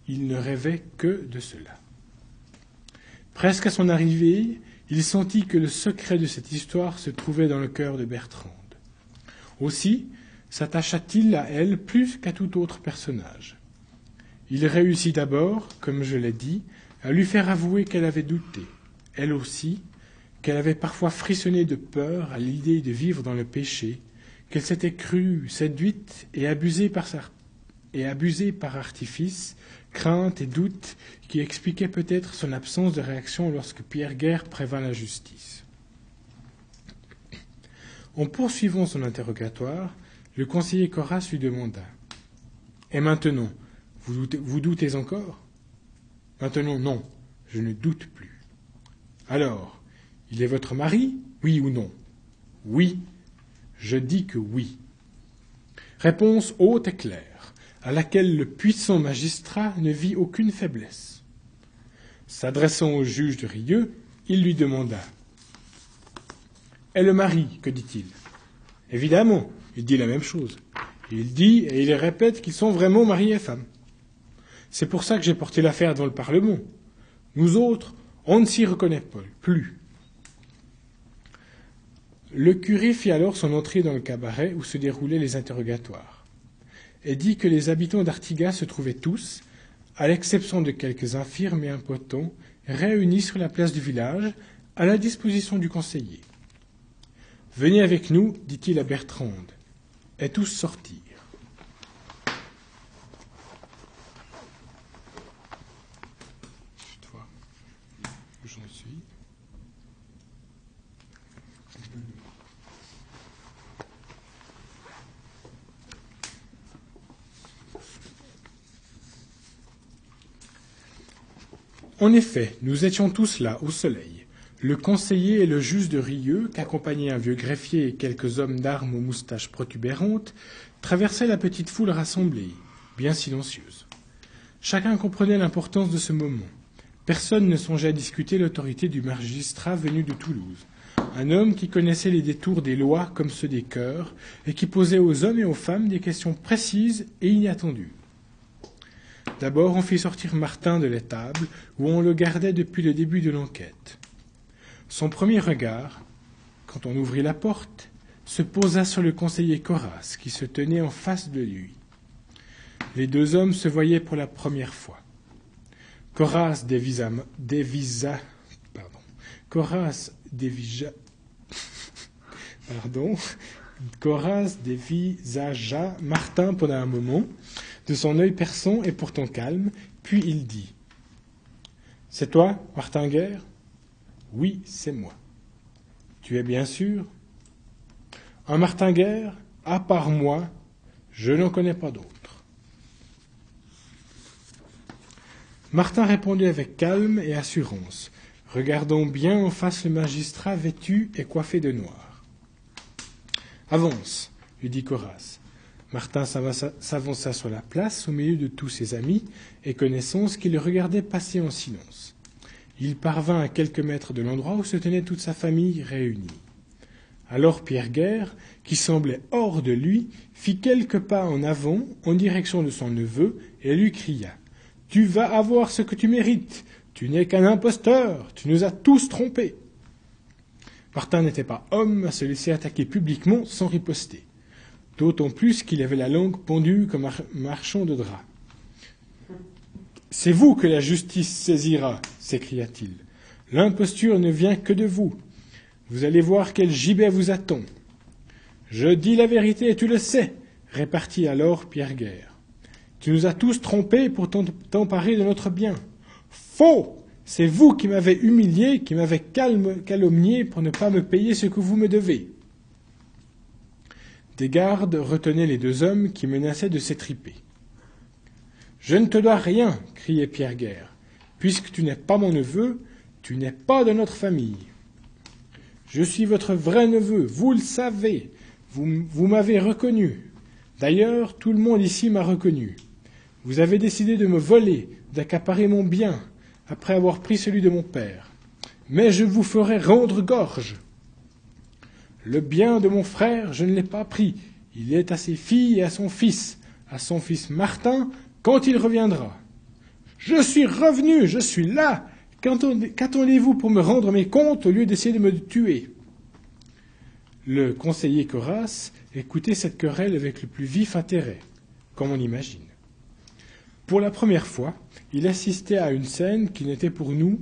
il ne rêvait que de cela. Presque à son arrivée, il sentit que le secret de cette histoire se trouvait dans le cœur de Bertrande. Aussi s'attacha-t-il à elle plus qu'à tout autre personnage. Il réussit d'abord, comme je l'ai dit, à lui faire avouer qu'elle avait douté, elle aussi, qu'elle avait parfois frissonné de peur à l'idée de vivre dans le péché, qu'elle s'était crue séduite et abusée par, artifice, crainte et doute qui expliquaient peut-être son absence de réaction lorsque Pierre Guerre prévint la justice. En poursuivant son interrogatoire, le conseiller Coras lui demanda Et maintenant, vous doutez, encore? Maintenant, non, je ne doute plus. Alors, il est votre mari, oui ou non? Oui, je dis que oui. Réponse haute et claire, à laquelle le puissant magistrat ne vit aucune faiblesse. S'adressant au juge de Rieux, il lui demanda Et le mari, que dit-il? Évidemment, il dit la même chose. Il dit et il répète qu'ils sont vraiment mari et femme. C'est pour ça que j'ai porté l'affaire dans le Parlement. Nous autres, on ne s'y reconnaît plus. Le curé fit alors son entrée dans le cabaret où se déroulaient les interrogatoires, et dit que les habitants d'Artigas se trouvaient tous, à l'exception de quelques infirmes et impotents, réunis sur la place du village, à la disposition du conseiller. Venez avec nous, dit-il à Bertrande, et tous sortirent. En effet, nous étions tous là, au soleil. Le conseiller et le juge de Rieux, qu'accompagnaient un vieux greffier et quelques hommes d'armes aux moustaches protubérantes, traversaient la petite foule rassemblée, bien silencieuse. Chacun comprenait l'importance de ce moment. Personne ne songeait à discuter l'autorité du magistrat venu de Toulouse, un homme qui connaissait les détours des lois comme ceux des cœurs, et qui posait aux hommes et aux femmes des questions précises et inattendues. D'abord, on fit sortir Martin de l'étable, où on le gardait depuis le début de l'enquête. Son premier regard, quand on ouvrit la porte, se posa sur le conseiller Coras, qui se tenait en face de lui. Les deux hommes se voyaient pour la première fois. Coras dévisa, dévisa pardon, Coras dévisa, pardon, Coras dévisagea Martin pendant un moment, de son œil perçant et pourtant calme, puis il dit C'est toi, Martin Guerre Oui, c'est moi. Tu es bien sûr? Un Martin Guerre À part moi, je n'en connais pas d'autre. Martin répondit avec calme et assurance, regardant bien en face le magistrat vêtu et coiffé de noir. Avance, lui dit Coras. Martin s'avança sur la place au milieu de tous ses amis et connaissances qui le regardaient passer en silence. Il parvint à quelques mètres de l'endroit où se tenait toute sa famille réunie. Alors Pierre Guerre, qui semblait hors de lui, fit quelques pas en avant en direction de son neveu et lui cria Tu vas avoir ce que tu mérites. Tu n'es qu'un imposteur. Tu nous as tous trompés. Martin n'était pas homme à se laisser attaquer publiquement sans riposter d'autant plus qu'il avait la langue pendue comme un marchand de drap. C'est vous que la justice saisira, s'écria-t-il. L'imposture ne vient que de vous. Vous allez voir quel gibet vous attend. Je dis la vérité et tu le sais, répartit alors Pierre Guerre. Tu nous as tous trompés pour t'emparer de notre bien. Faux c'est vous qui m'avez humilié, qui m'avez calomnié pour ne pas me payer ce que vous me devez. Des gardes retenaient les deux hommes qui menaçaient de s'étriper. Je ne te dois rien, criait Pierre Guerre. Puisque tu n'es pas mon neveu, tu n'es pas de notre famille. Je suis votre vrai neveu, vous le savez. Vous, vous m'avez reconnu. D'ailleurs, tout le monde ici m'a reconnu. Vous avez décidé de me voler, d'accaparer mon bien, après avoir pris celui de mon père. Mais je vous ferai rendre gorge. Le bien de mon frère, je ne l'ai pas pris. Il est à ses filles et à son fils, à son fils Martin, quand il reviendra. Je suis revenu, je suis là. Qu'attendez-vous pour me rendre mes comptes au lieu d'essayer de me tuer? Le conseiller Coras écoutait cette querelle avec le plus vif intérêt, comme on imagine. Pour la première fois, il assistait à une scène qui n'était pour nous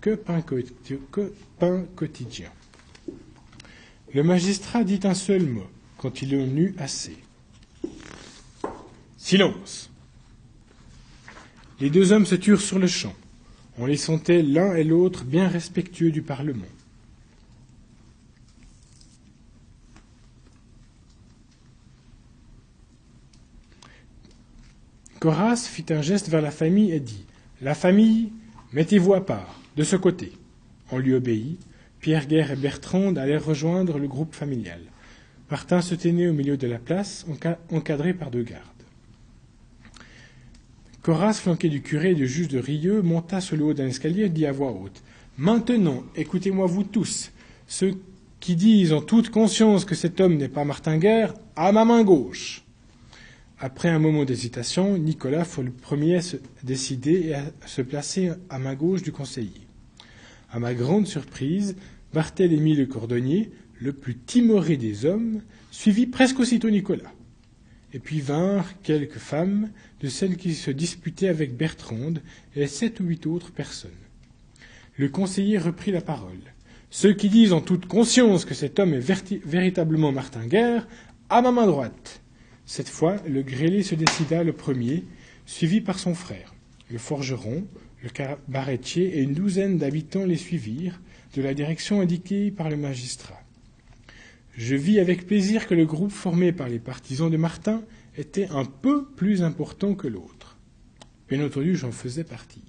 que pain, quotidien. Le magistrat dit un seul mot quand il en eut assez. Silence. Les deux hommes se turent sur le champ. On les sentait l'un et l'autre bien respectueux du Parlement. Coras fit un geste vers la famille et dit La famille, mettez-vous à part, de ce côté. On lui obéit, Pierre Guerre et Bertrande allèrent rejoindre le groupe familial. Martin se tenait au milieu de la place, encadré par deux gardes. Coras, flanqué du curé et du juge de Rieux, monta sur le haut d'un escalier et dit à voix haute Maintenant, écoutez-moi vous tous, ceux qui disent en toute conscience que cet homme n'est pas Martin Guerre, à ma main gauche. Après un moment d'hésitation, Nicolas fut le premier à se décider et à se placer à ma gauche du conseiller. À ma grande surprise, Barthélemy le cordonnier, le plus timoré des hommes, suivit presque aussitôt Nicolas. Et puis vinrent quelques femmes, de celles qui se disputaient avec Bertrande et sept ou huit autres personnes. Le conseiller reprit la parole. Ceux qui disent en toute conscience que cet homme est véritablement Martin Guerre, à ma main droite. Cette fois, le grêlé se décida le premier, suivi par son frère. Le forgeron, le cabaretier et une douzaine d'habitants les suivirent, de la direction indiquée par le magistrat. Je vis avec plaisir que le groupe formé par les partisans de Martin était un peu plus important que l'autre. Bien entendu, j'en faisais partie.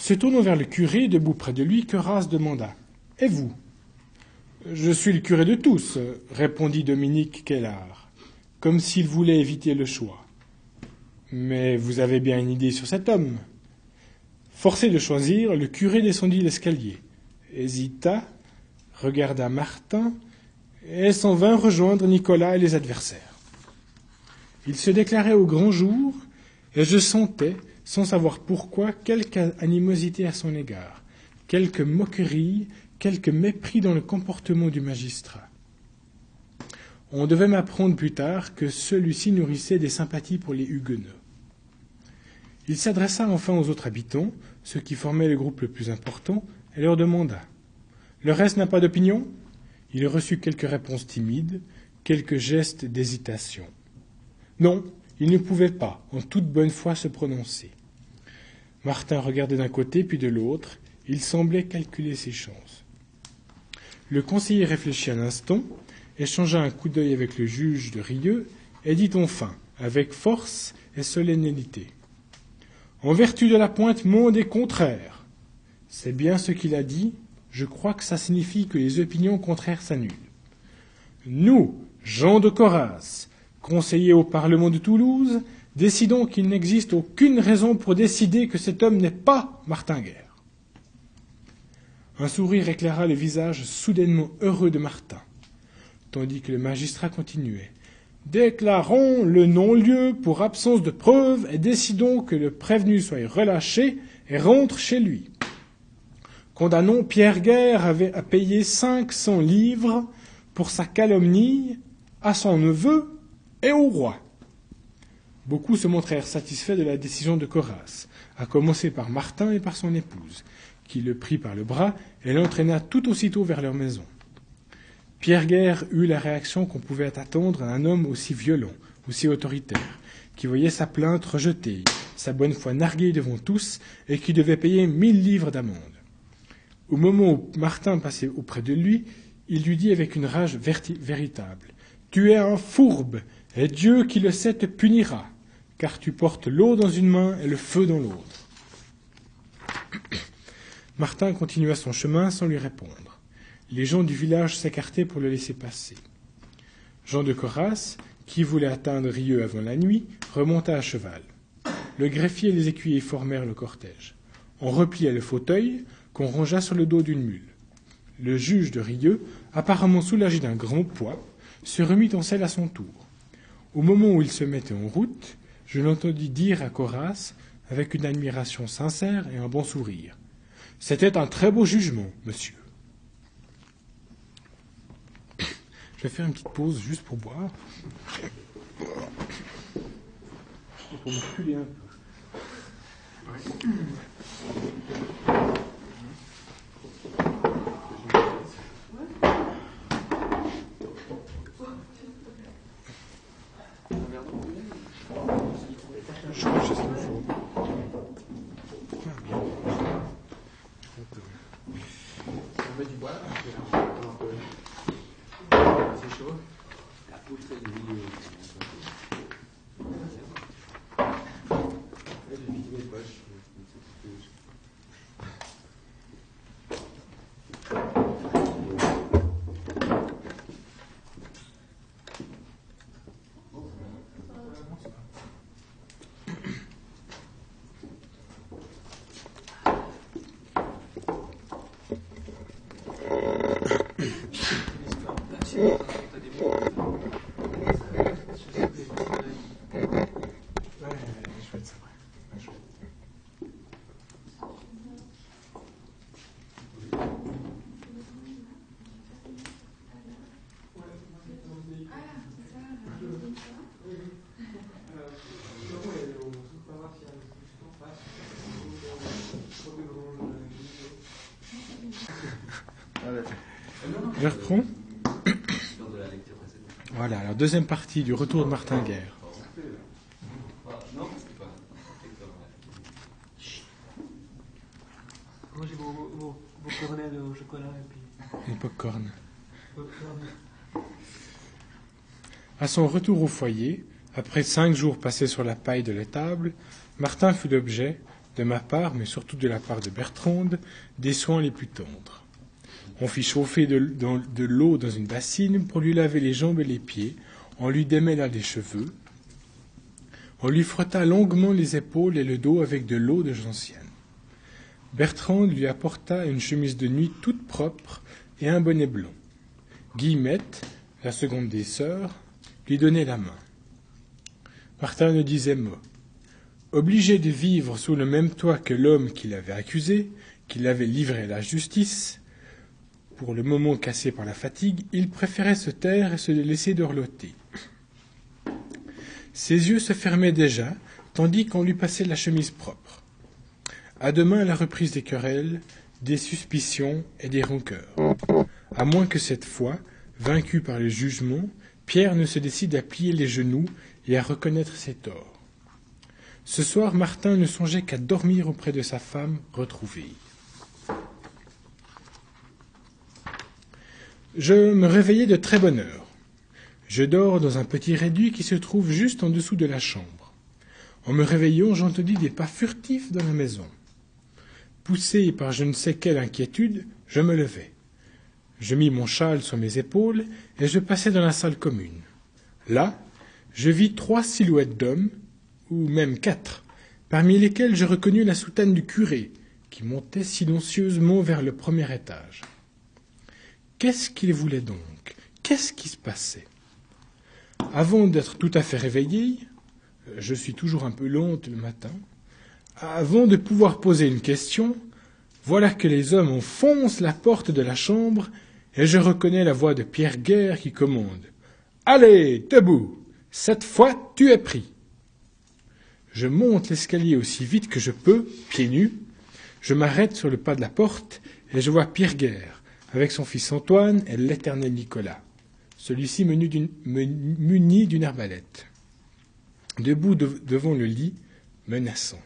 Se tournant vers le curé, debout près de lui, Queras demanda Et vous Je suis le curé de tous, répondit Dominique Kellard, comme s'il voulait éviter le choix. Mais vous avez bien une idée sur cet homme. Forcé de choisir, le curé descendit l'escalier, hésita, regarda Martin et s'en vint rejoindre Nicolas et les adversaires. Il se déclarait au grand jour et je sentais, sans savoir pourquoi, quelque animosité à son égard, quelque moquerie, quelque mépris dans le comportement du magistrat. On devait m'apprendre plus tard que celui-ci nourrissait des sympathies pour les Huguenots. Il s'adressa enfin aux autres habitants, ceux qui formaient le groupe le plus important, et leur demanda Le reste n'a pas d'opinion? Il reçut quelques réponses timides, quelques gestes d'hésitation. Non, il ne pouvait pas, en toute bonne foi, se prononcer. Martin regardait d'un côté puis de l'autre, il semblait calculer ses chances. Le conseiller réfléchit un instant, échangea un coup d'œil avec le juge de Rieux, et dit enfin, avec force et solennité En vertu de la pointe monde est contraire. C'est bien ce qu'il a dit. Je crois que ça signifie que les opinions contraires s'annulent. Nous, Jean de Coras, conseillers au Parlement de Toulouse, décidons qu'il n'existe aucune raison pour décider que cet homme n'est pas Martin Guerre. Un sourire éclaira le visage soudainement heureux de Martin tandis que le magistrat continuait. Déclarons le non-lieu pour absence de preuves et décidons que le prévenu soit relâché et rentre chez lui. Condamnons Pierre Guerre à payer cinq cents livres pour sa calomnie à son neveu et au roi. Beaucoup se montrèrent satisfaits de la décision de Coras, à commencer par Martin et par son épouse, qui le prit par le bras et l'entraîna tout aussitôt vers leur maison. Pierre Guerre eut la réaction qu'on pouvait attendre d'un homme aussi violent, aussi autoritaire, qui voyait sa plainte rejetée, sa bonne foi narguée devant tous, et qui devait payer mille livres d'amende. Au moment où Martin passait auprès de lui, il lui dit avec une rage véritable Tu es un fourbe, et Dieu qui le sait te punira, car tu portes l'eau dans une main et le feu dans l'autre. Martin continua son chemin sans lui répondre. Les gens du village s'écartaient pour le laisser passer. Jean de Coras, qui voulait atteindre Rieux avant la nuit, remonta à cheval. Le greffier et les écuyers formèrent le cortège. On replia le fauteuil qu'on rangea sur le dos d'une mule. Le juge de Rieux, apparemment soulagé d'un grand poids, se remit en selle à son tour. Au moment où il se mettait en route, je l'entendis dire à Coras, avec une admiration sincère et un bon sourire c'était un très beau jugement, monsieur. Je vais faire une petite pause juste pour boire. Pour me reculer un peu. choses, la de Je reprends. Voilà, alors deuxième partie du retour de Martin Guerre. Moi j'ai vos, vos, cornets de chocolat et puis. Les pop-corn. À son retour au foyer, après cinq jours passés sur la paille de l'étable, Martin fut l'objet, de ma part, mais surtout de la part de Bertrande, des soins les plus tendres. On fit chauffer de, l'eau dans une bassine pour lui laver les jambes et les pieds. On lui démêla les cheveux. On lui frotta longuement les épaules et le dos avec de l'eau de gentiane. Bertrande lui apporta une chemise de nuit toute propre et un bonnet blanc. Guillemette, la seconde des sœurs, lui donnait la main. Martin ne disait mot. Obligé de vivre sous le même toit que l'homme qui l'avait accusé, qui l'avait livré à la justice, pour le moment cassé par la fatigue, il préférait se taire et se laisser dorloter. Ses yeux se fermaient déjà, tandis qu'on lui passait la chemise propre. À demain la reprise des querelles, des suspicions et des rancœurs. À moins que cette fois, vaincu par le jugement, Pierre ne se décide à plier les genoux et à reconnaître ses torts. Ce soir, Martin ne songeait qu'à dormir auprès de sa femme retrouvée. Je me réveillai de très bonne heure. Je dors dans un petit réduit qui se trouve juste en dessous de la chambre. En me réveillant, j'entendis des pas furtifs dans la maison. Poussé par je ne sais quelle inquiétude, je me levai. Je mis mon châle sur mes épaules et je passai dans la salle commune. Là, je vis trois silhouettes d'hommes, ou même quatre, parmi lesquels je reconnus la soutane du curé, qui montait silencieusement vers le premier étage. Qu'est-ce qu'il voulait donc? Qu'est-ce qui se passait? Avant d'être tout à fait réveillé, je suis toujours un peu lente le matin, avant de pouvoir poser une question, voilà que les hommes enfoncent la porte de la chambre et je reconnais la voix de Pierre Guerre qui commande. Allez, debout! Cette fois, tu es pris. Je monte l'escalier aussi vite que je peux, pieds nus. Je m'arrête sur le pas de la porte et je vois Pierre Guerre avec son fils Antoine et l'éternel Nicolas. Celui-ci muni d'une arbalète. debout devant le lit, menaçant.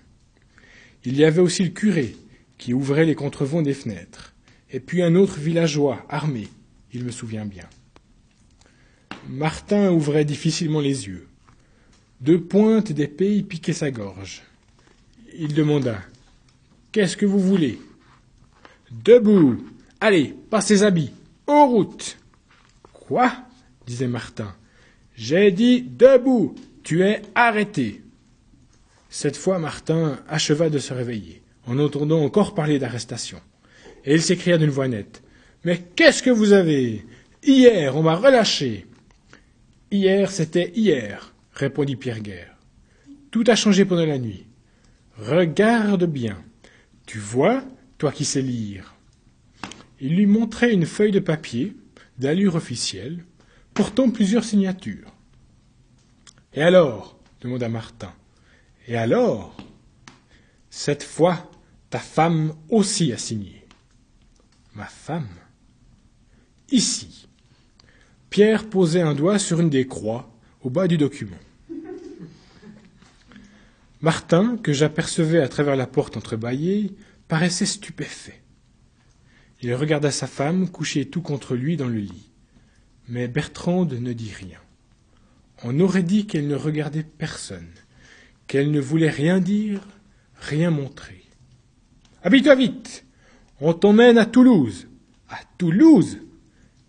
Il y avait aussi le curé, qui ouvrait les contrevents des fenêtres, et puis un autre villageois, armé, il me souvient bien. Martin ouvrait difficilement les yeux. Deux pointes d'épée piquaient sa gorge. Il demanda Qu'est-ce que vous voulez Debout Allez, passez les habits En route Quoi? disait Martin. J'ai dit debout Tu es arrêté Cette fois, Martin acheva de se réveiller, en entendant encore parler d'arrestation. Et il s'écria d'une voix nette Mais qu'est-ce que vous avez? Hier, on m'a relâché. Hier, c'était hier, répondit Pierre Guerre. Tout a changé pendant la nuit. Regarde bien. Tu vois, toi qui sais lire. Il lui montrait une feuille de papier, d'allure officielle, portant plusieurs signatures. Et alors? demanda Martin. Et alors Cette fois, ta femme aussi a signé. Ma femme Ici. Pierre posait un doigt sur une des croix au bas du document. Martin, que j'apercevais à travers la porte entrebâillée, paraissait stupéfait. Il regarda sa femme couchée tout contre lui dans le lit. Mais Bertrande ne dit rien. On aurait dit qu'elle ne regardait personne, qu'elle ne voulait rien dire, rien montrer. Habille-toi vite On t'emmène à Toulouse À Toulouse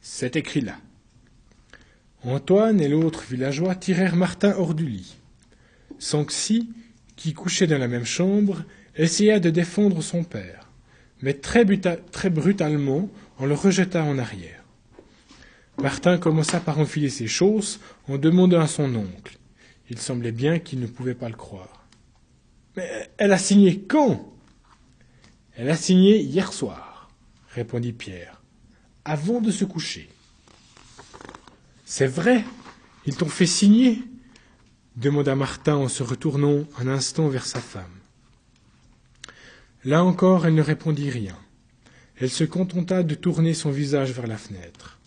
C'est écrit là. Antoine et l'autre villageois tirèrent Martin hors du lit. Sanxi, qui couchait dans la même chambre, essaya de défendre son père, mais très, brutalement on le rejeta en arrière. Martin commença par enfiler ses chausses en demandant à son oncle. Il semblait bien qu'il ne pouvait pas le croire. Mais elle a signé quand Elle a signé hier soir, répondit Pierre, avant de se coucher. C'est vrai Ils t'ont fait signer? demanda Martin en se retournant un instant vers sa femme. Là encore, elle ne répondit rien. Elle se contenta de tourner son visage vers la fenêtre.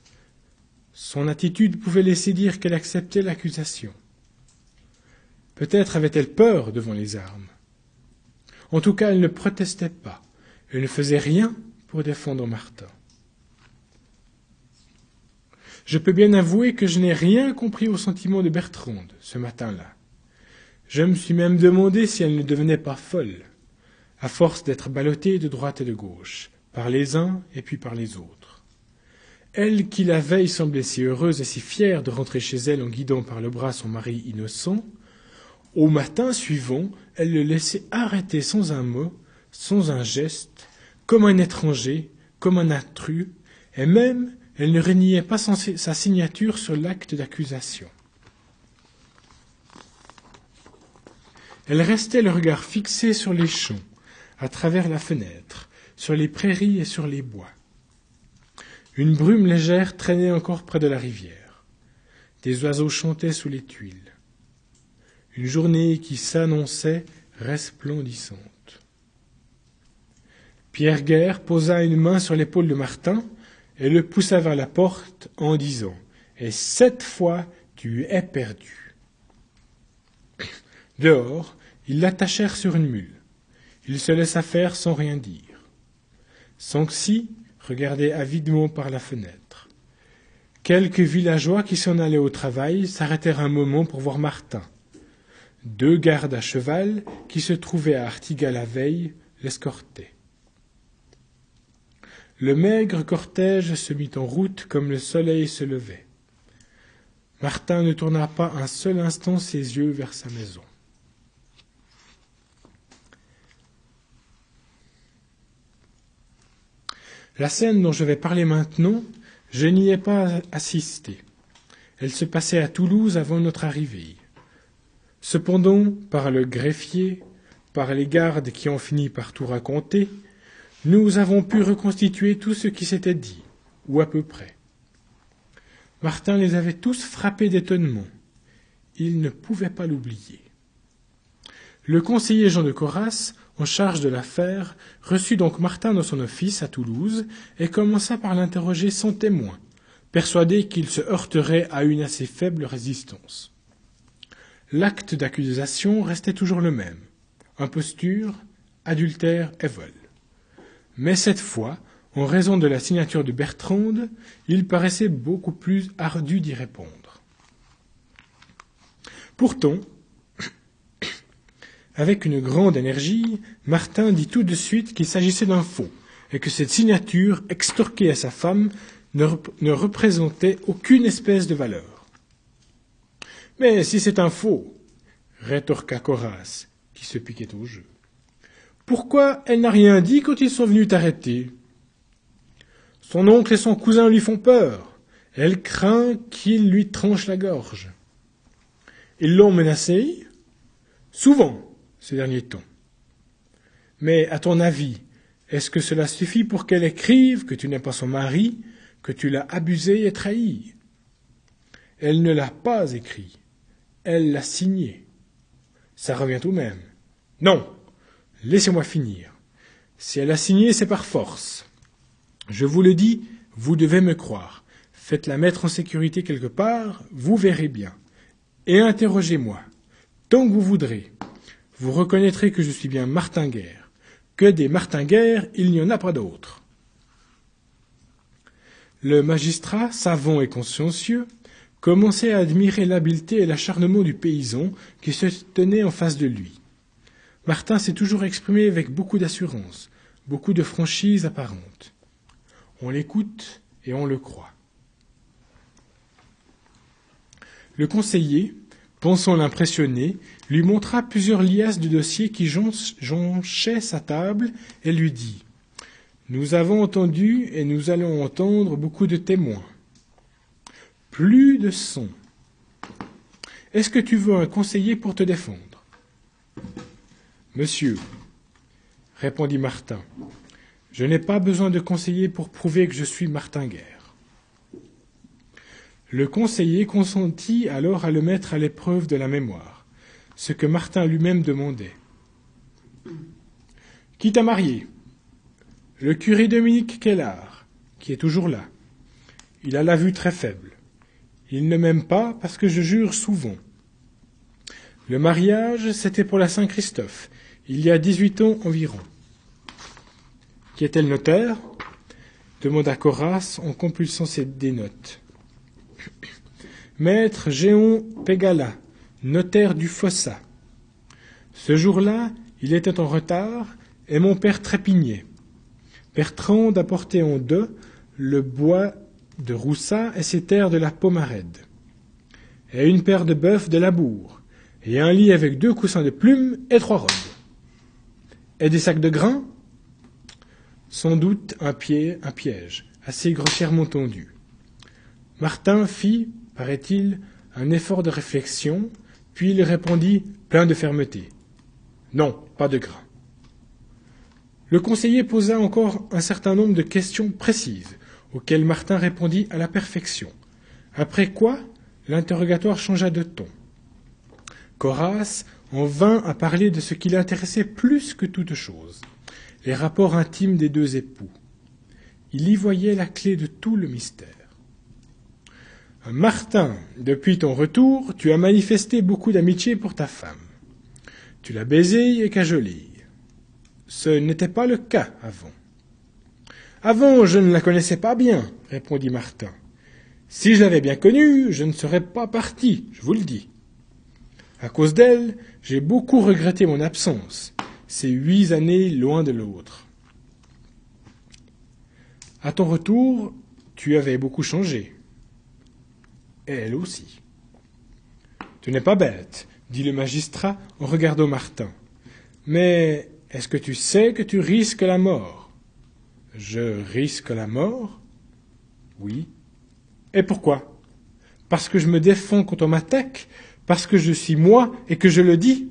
Son attitude pouvait laisser dire qu'elle acceptait l'accusation. Peut-être avait-elle peur devant les armes. En tout cas, elle ne protestait pas. Elle ne faisait rien pour défendre Martin. Je peux bien avouer que je n'ai rien compris au sentiment de Bertrande ce matin-là. Je me suis même demandé si elle ne devenait pas folle, à force d'être ballottée de droite et de gauche, par les uns et puis par les autres. Elle qui la veille semblait si heureuse et si fière de rentrer chez elle en guidant par le bras son mari innocent, au matin suivant, elle le laissait arrêter sans un mot, sans un geste, comme un étranger, comme un intrus, et même elle ne reniait pas sa signature sur l'acte d'accusation. Elle restait le regard fixé sur les champs, à travers la fenêtre, sur les prairies et sur les bois. Une brume légère traînait encore près de la rivière. Des oiseaux chantaient sous les tuiles. Une journée qui s'annonçait resplendissante. Pierre Guerre posa une main sur l'épaule de Martin et le poussa vers la porte en disant Et cette fois tu es perdu. Dehors, ils l'attachèrent sur une mule. Il se laissa faire sans rien dire. Sanxi regardait avidement par la fenêtre. Quelques villageois qui s'en allaient au travail s'arrêtèrent un moment pour voir Martin. Deux gardes à cheval qui se trouvaient à Artiga la veille l'escortaient. Le maigre cortège se mit en route comme le soleil se levait. Martin ne tourna pas un seul instant ses yeux vers sa maison. La scène dont je vais parler maintenant, je n'y ai pas assisté. Elle se passait à Toulouse avant notre arrivée. Cependant, par le greffier, par les gardes qui ont fini par tout raconter, nous avons pu reconstituer tout ce qui s'était dit, ou à peu près. Martin les avait tous frappés d'étonnement. Il ne pouvait pas l'oublier. Le conseiller Jean de Coras, en charge de l'affaire, reçut donc Martin dans son office à Toulouse et commença par l'interroger sans témoin, persuadé qu'il se heurterait à une assez faible résistance. l'acte d'accusation restait toujours le même. Imposture, adultère et vol. Mais cette fois, en raison de la signature de Bertrande, il paraissait beaucoup plus ardu d'y répondre. Pourtant, avec une grande énergie, Martin dit tout de suite qu'il s'agissait d'un faux, et que cette signature, extorquée à sa femme, ne, représentait aucune espèce de valeur. Mais si c'est un faux, rétorqua Coras, qui se piquait au jeu. Pourquoi elle n'a rien dit quand ils sont venus t'arrêter? Son oncle et son cousin lui font peur. Elle craint qu'ils lui tranchent la gorge. Ils l'ont menacée? Souvent, ces derniers temps. Mais à ton avis, est-ce que cela suffit pour qu'elle écrive que tu n'es pas son mari, que tu l'as abusé et trahi? Elle ne l'a pas écrit, elle l'a signé. Ça revient tout même. Non, laissez-moi finir. Si elle a signé, c'est par force. Je vous le dis, vous devez me croire. Faites-la mettre en sécurité quelque part, vous verrez bien. Et interrogez-moi, tant que vous voudrez vous reconnaîtrez que je suis bien Martinguerre, que des Martinguerres, il n'y en a pas d'autres. Le magistrat, savant et consciencieux, commençait à admirer l'habileté et l'acharnement du paysan qui se tenait en face de lui. Martin s'est toujours exprimé avec beaucoup d'assurance, beaucoup de franchise apparente. On l'écoute et on le croit. Le conseiller, pensant l'impressionner, lui montra plusieurs liasses de dossiers qui jonchaient sa table et lui dit Nous avons entendu et nous allons entendre beaucoup de témoins. Plus de sons. Est-ce que tu veux un conseiller pour te défendre? Monsieur, répondit Martin, je n'ai pas besoin de conseiller pour prouver que je suis Martin Guerre. Le conseiller consentit alors à le mettre à l'épreuve de la mémoire, ce que Martin lui-même demandait. Qui t'a marié Le curé Dominique Kellard, qui est toujours là. Il a la vue très faible. Il ne m'aime pas parce que je jure souvent. Le mariage, c'était pour la Saint-Christophe, il y a dix-huit ans environ. Qui était le notaire? demanda Coras en compulsant ses dénotes. Maître Géon Pégala, notaire du Fossa. Ce jour-là, il était en retard et mon père trépignait. Bertrand apportait en deux le bois de Roussa et ses terres de la Pomarède, et une paire de bœufs de la Bourg, et un lit avec deux coussins de plumes et trois robes. Et des sacs de grains? Sans doute un, pied, un piège, assez grossièrement tendu. Martin fit, paraît-il, un effort de réflexion, puis il répondit, plein de fermeté. Non, pas de grain. Le conseiller posa encore un certain nombre de questions précises, auxquelles Martin répondit à la perfection. Après quoi, l'interrogatoire changea de ton. Coras en vint à parler de ce qui l'intéressait plus que toute chose, les rapports intimes des deux époux. Il y voyait la clé de tout le mystère. Martin, depuis ton retour, tu as manifesté beaucoup d'amitié pour ta femme. Tu l'as baisée et cajolée. Ce n'était pas le cas avant. Avant, je ne la connaissais pas bien, répondit Martin. Si je l'avais bien connue, je ne serais pas parti, je vous le dis. À cause d'elle, j'ai beaucoup regretté mon absence, ces huit années loin de l'autre. À ton retour, tu avais beaucoup changé elle aussi. Tu n'es pas bête, dit le magistrat en regardant Martin. Mais est-ce que tu sais que tu risques la mort? Je risque la mort? Oui. Et pourquoi? Parce que je me défends contre on m'attaque Parce que je suis moi et que je le dis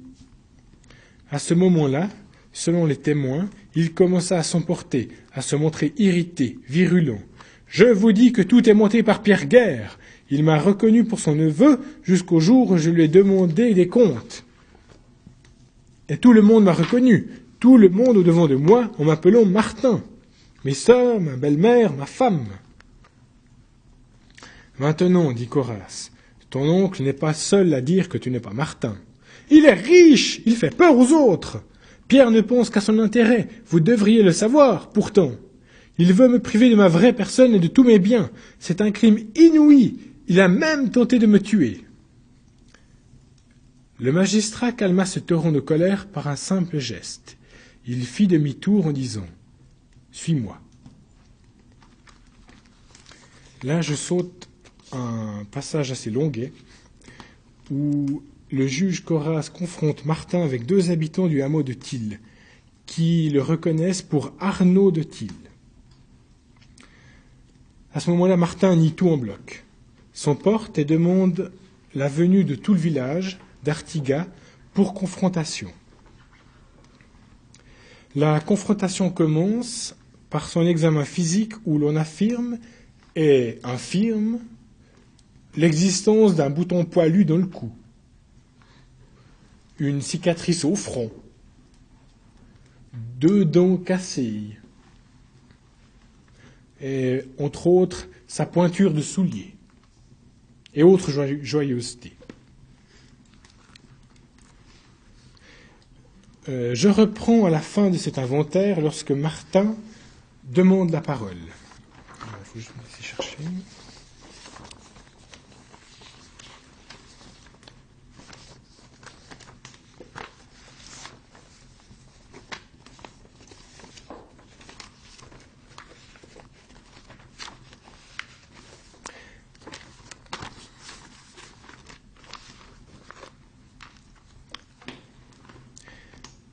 À ce moment-là, selon les témoins, il commença à s'emporter, à se montrer irrité, virulent. Je vous dis que tout est monté par Pierre Guerre. Il m'a reconnu pour son neveu jusqu'au jour où je lui ai demandé des comptes. Et tout le monde m'a reconnu, tout le monde au devant de moi en m'appelant Martin. Mes sœurs, ma belle-mère, ma femme. Maintenant, dit Coras, Ton oncle n'est pas seul à dire que tu n'es pas Martin. Il est riche, il fait peur aux autres. Pierre ne pense qu'à son intérêt, vous devriez le savoir, pourtant. Il veut me priver de ma vraie personne et de tous mes biens. C'est un crime inouï. Il a même tenté de me tuer. Le magistrat calma ce torrent de colère par un simple geste. Il fit demi-tour en disant Suis-moi. Là, je saute un passage assez longuet où le juge Coras confronte Martin avec deux habitants du hameau de Tille qui le reconnaissent pour Arnaud de Tille. À ce moment-là, Martin nie tout en bloc. S'emporte et demande la venue de tout le village d'Artiga pour confrontation. La confrontation commence par son examen physique où l'on affirme et infirme l'existence d'un bouton poilu dans le cou, une cicatrice au front, deux dents cassées, et entre autres sa pointure de soulier et autres joyeusetés. Euh, je reprends à la fin de cet inventaire lorsque Martin demande la parole. Il faut juste chercher.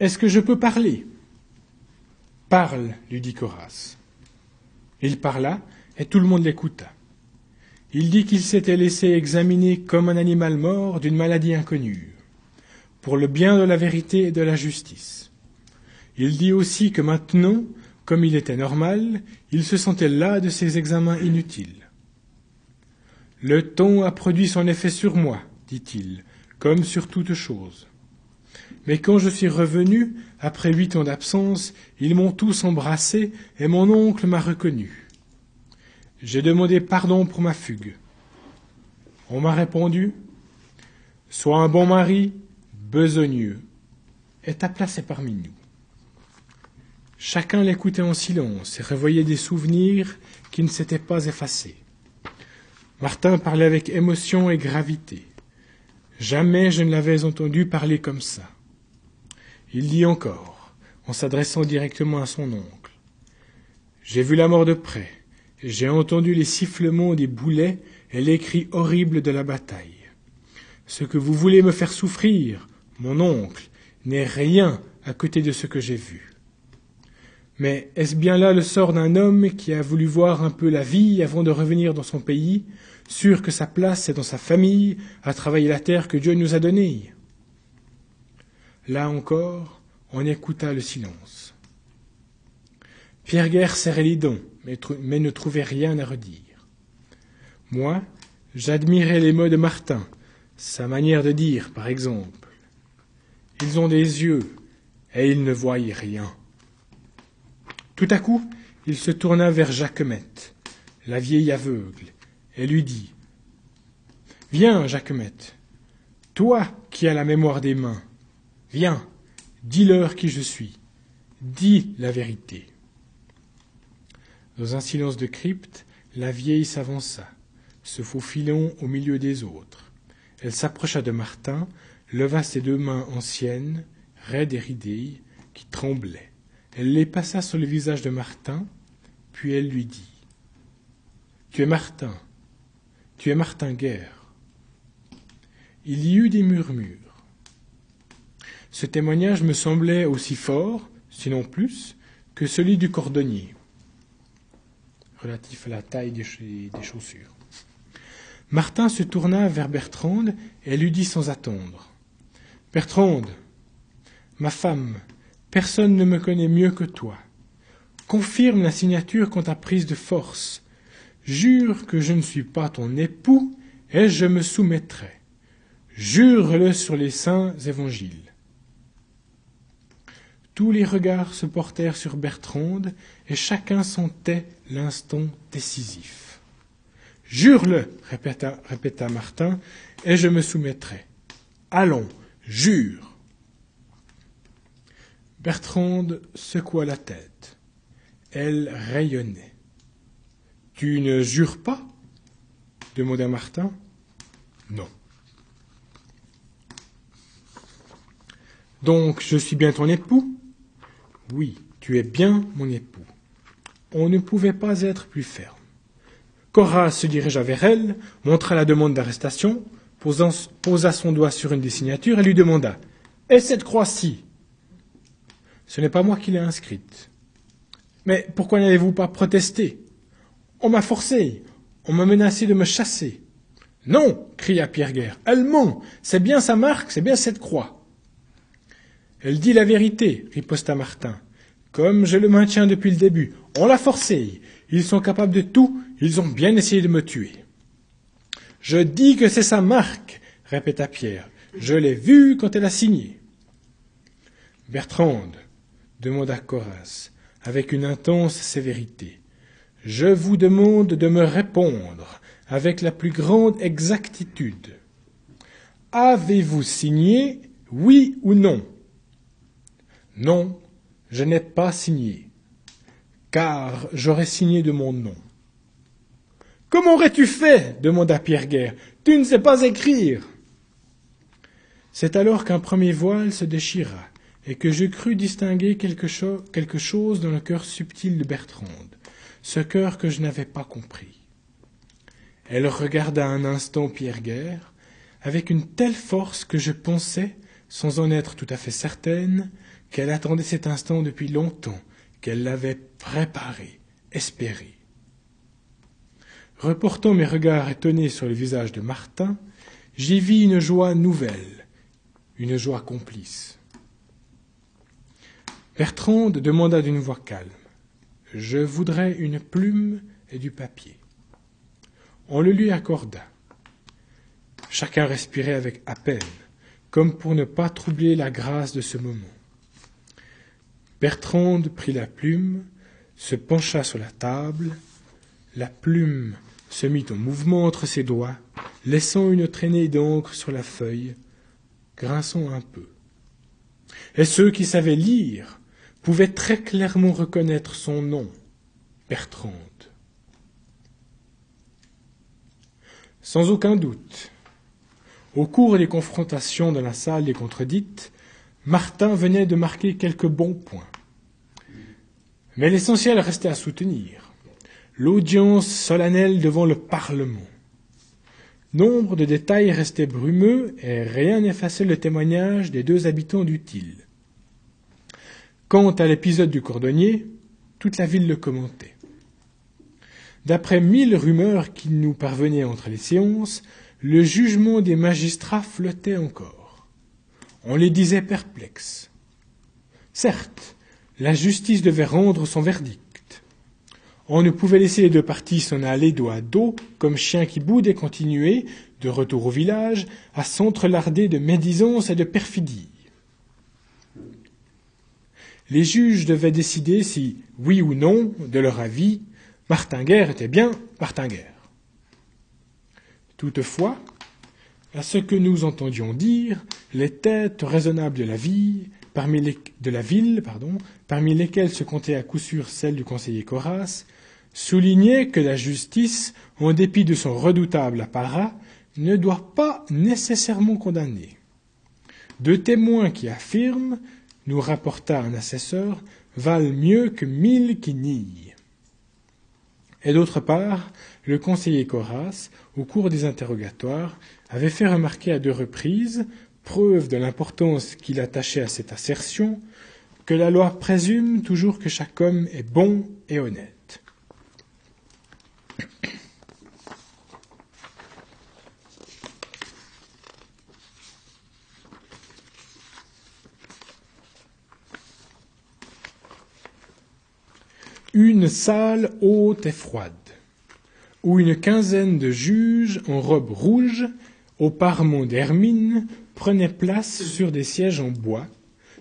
Est-ce que je peux parler? Parle, lui dit Coras. Il parla, et tout le monde l'écouta. Il dit qu'il s'était laissé examiner comme un animal mort d'une maladie inconnue, pour le bien de la vérité et de la justice. Il dit aussi que maintenant, comme il était normal, il se sentait las de ces examens inutiles. Le ton a produit son effet sur moi, dit-il, comme sur toute chose. Mais quand je suis revenu, après huit ans d'absence, ils m'ont tous embrassé et mon oncle m'a reconnu. J'ai demandé pardon pour ma fugue. On m'a répondu Sois un bon mari, besogneux, et ta place est parmi nous. Chacun l'écoutait en silence et revoyait des souvenirs qui ne s'étaient pas effacés. Martin parlait avec émotion et gravité. Jamais je ne l'avais entendu parler comme ça. Il dit encore, en s'adressant directement à son oncle. J'ai vu la mort de près, j'ai entendu les sifflements des boulets et les cris horribles de la bataille. Ce que vous voulez me faire souffrir, mon oncle, n'est rien à côté de ce que j'ai vu. Mais est-ce bien là le sort d'un homme qui a voulu voir un peu la vie avant de revenir dans son pays, sûr que sa place est dans sa famille, à travailler la terre que Dieu nous a donnée? Là encore, on écouta le silence. Pierre Guerre serrait les dents, mais, ne trouvait rien à redire. Moi, j'admirais les mots de Martin, sa manière de dire, par exemple. Ils ont des yeux, et ils ne voient rien. Tout à coup, il se tourna vers Jacquemette, la vieille aveugle, et lui dit Viens, Jacquemette, toi qui as la mémoire des mains, Viens, dis-leur qui je suis. Dis la vérité. Dans un silence de crypte, la vieille s'avança, se faufilant au milieu des autres. Elle s'approcha de Martin, leva ses deux mains anciennes, raides et ridées, qui tremblaient. Elle les passa sur le visage de Martin, puis elle lui dit Tu es Martin, tu es Martin Guerre. Il y eut des murmures. Ce témoignage me semblait aussi fort, sinon plus, que celui du cordonnier, relatif à la taille des, chaussures. Martin se tourna vers Bertrande et lui dit sans attendre Bertrande, ma femme, personne ne me connaît mieux que toi. Confirme la signature qu'on t'a prise de force. Jure que je ne suis pas ton époux et je me soumettrai. Jure-le sur les saints évangiles. Tous les regards se portèrent sur Bertrande, et chacun sentait l'instant décisif. Jure-le, répéta, répéta Martin, et je me soumettrai. Allons, jure. Bertrande secoua la tête. Elle rayonnait. Tu ne jures pas? demanda Martin. Non. Donc je suis bien ton époux? Oui, tu es bien mon époux. On ne pouvait pas être plus ferme. Cora se dirigea vers elle, montra la demande d'arrestation, posa son doigt sur une des signatures et lui demanda Et cette croix-ci? Ce n'est pas moi qui l'ai inscrite. Mais pourquoi n'avez-vous pas protesté On m'a forcé, on m'a menacé de me chasser. Non, cria Pierre Guerre, elle ment, c'est bien sa marque, c'est bien cette croix. Elle dit la vérité, riposta Martin. Comme je le maintiens depuis le début, on l'a forcé. Ils sont capables de tout, ils ont bien essayé de me tuer. Je dis que c'est sa marque, répéta Pierre. Je l'ai vue quand elle a signé. Bertrande, demanda Coras, avec une intense sévérité, je vous demande de me répondre avec la plus grande exactitude. Avez-vous signé, oui ou non? Non, je n'ai pas signé, car j'aurais signé de mon nom. Comment aurais-tu fait? demanda Pierre Guerre. Tu ne sais pas écrire. C'est alors qu'un premier voile se déchira, et que je crus distinguer quelque, chose dans le cœur subtil de Bertrande, ce cœur que je n'avais pas compris. Elle regarda un instant Pierre Guerre, avec une telle force que je pensais, sans en être tout à fait certaine, qu'elle attendait cet instant depuis longtemps, qu'elle l'avait préparé, espéré. Reportant mes regards étonnés sur le visage de Martin, j'y vis une joie nouvelle, une joie complice. Bertrande demanda d'une voix calme Je voudrais une plume et du papier. On le lui accorda. Chacun respirait avec à peine, comme pour ne pas troubler la grâce de ce moment. Bertrande prit la plume, se pencha sur la table, la plume se mit en mouvement entre ses doigts, laissant une traînée d'encre sur la feuille, grinçant un peu. Et ceux qui savaient lire pouvaient très clairement reconnaître son nom, Bertrande. Sans aucun doute, au cours des confrontations dans la salle des contredites, Martin venait de marquer quelques bons points. Mais l'essentiel restait à soutenir. L'audience solennelle devant le Parlement. Nombre de détails restaient brumeux et rien n'effaçait le témoignage des deux habitants du Quant à l'épisode du cordonnier, toute la ville le commentait. D'après mille rumeurs qui nous parvenaient entre les séances, le jugement des magistrats flottait encore. On les disait perplexes. Certes, la justice devait rendre son verdict. On ne pouvait laisser les deux parties s'en aller dos à dos, comme chiens qui boudent et continuer, de retour au village, à s'entrelarder de médisance et de perfidie. Les juges devaient décider si, oui ou non, de leur avis, Martinguer était bien Martinguer. Toutefois, à ce que nous entendions dire, les têtes raisonnables de la ville, parmi, de la ville pardon, parmi lesquelles se comptait à coup sûr celle du conseiller Coras, soulignaient que la justice, en dépit de son redoutable apparat, ne doit pas nécessairement condamner. Deux témoins qui affirment, nous rapporta un assesseur, valent mieux que mille qui nient. Et d'autre part, le conseiller Coras, au cours des interrogatoires, avait fait remarquer à deux reprises, preuve de l'importance qu'il attachait à cette assertion, que la loi présume toujours que chaque homme est bon et honnête. une salle haute et froide, où une quinzaine de juges en robe rouge, au parement d'hermine, prenaient place sur des sièges en bois,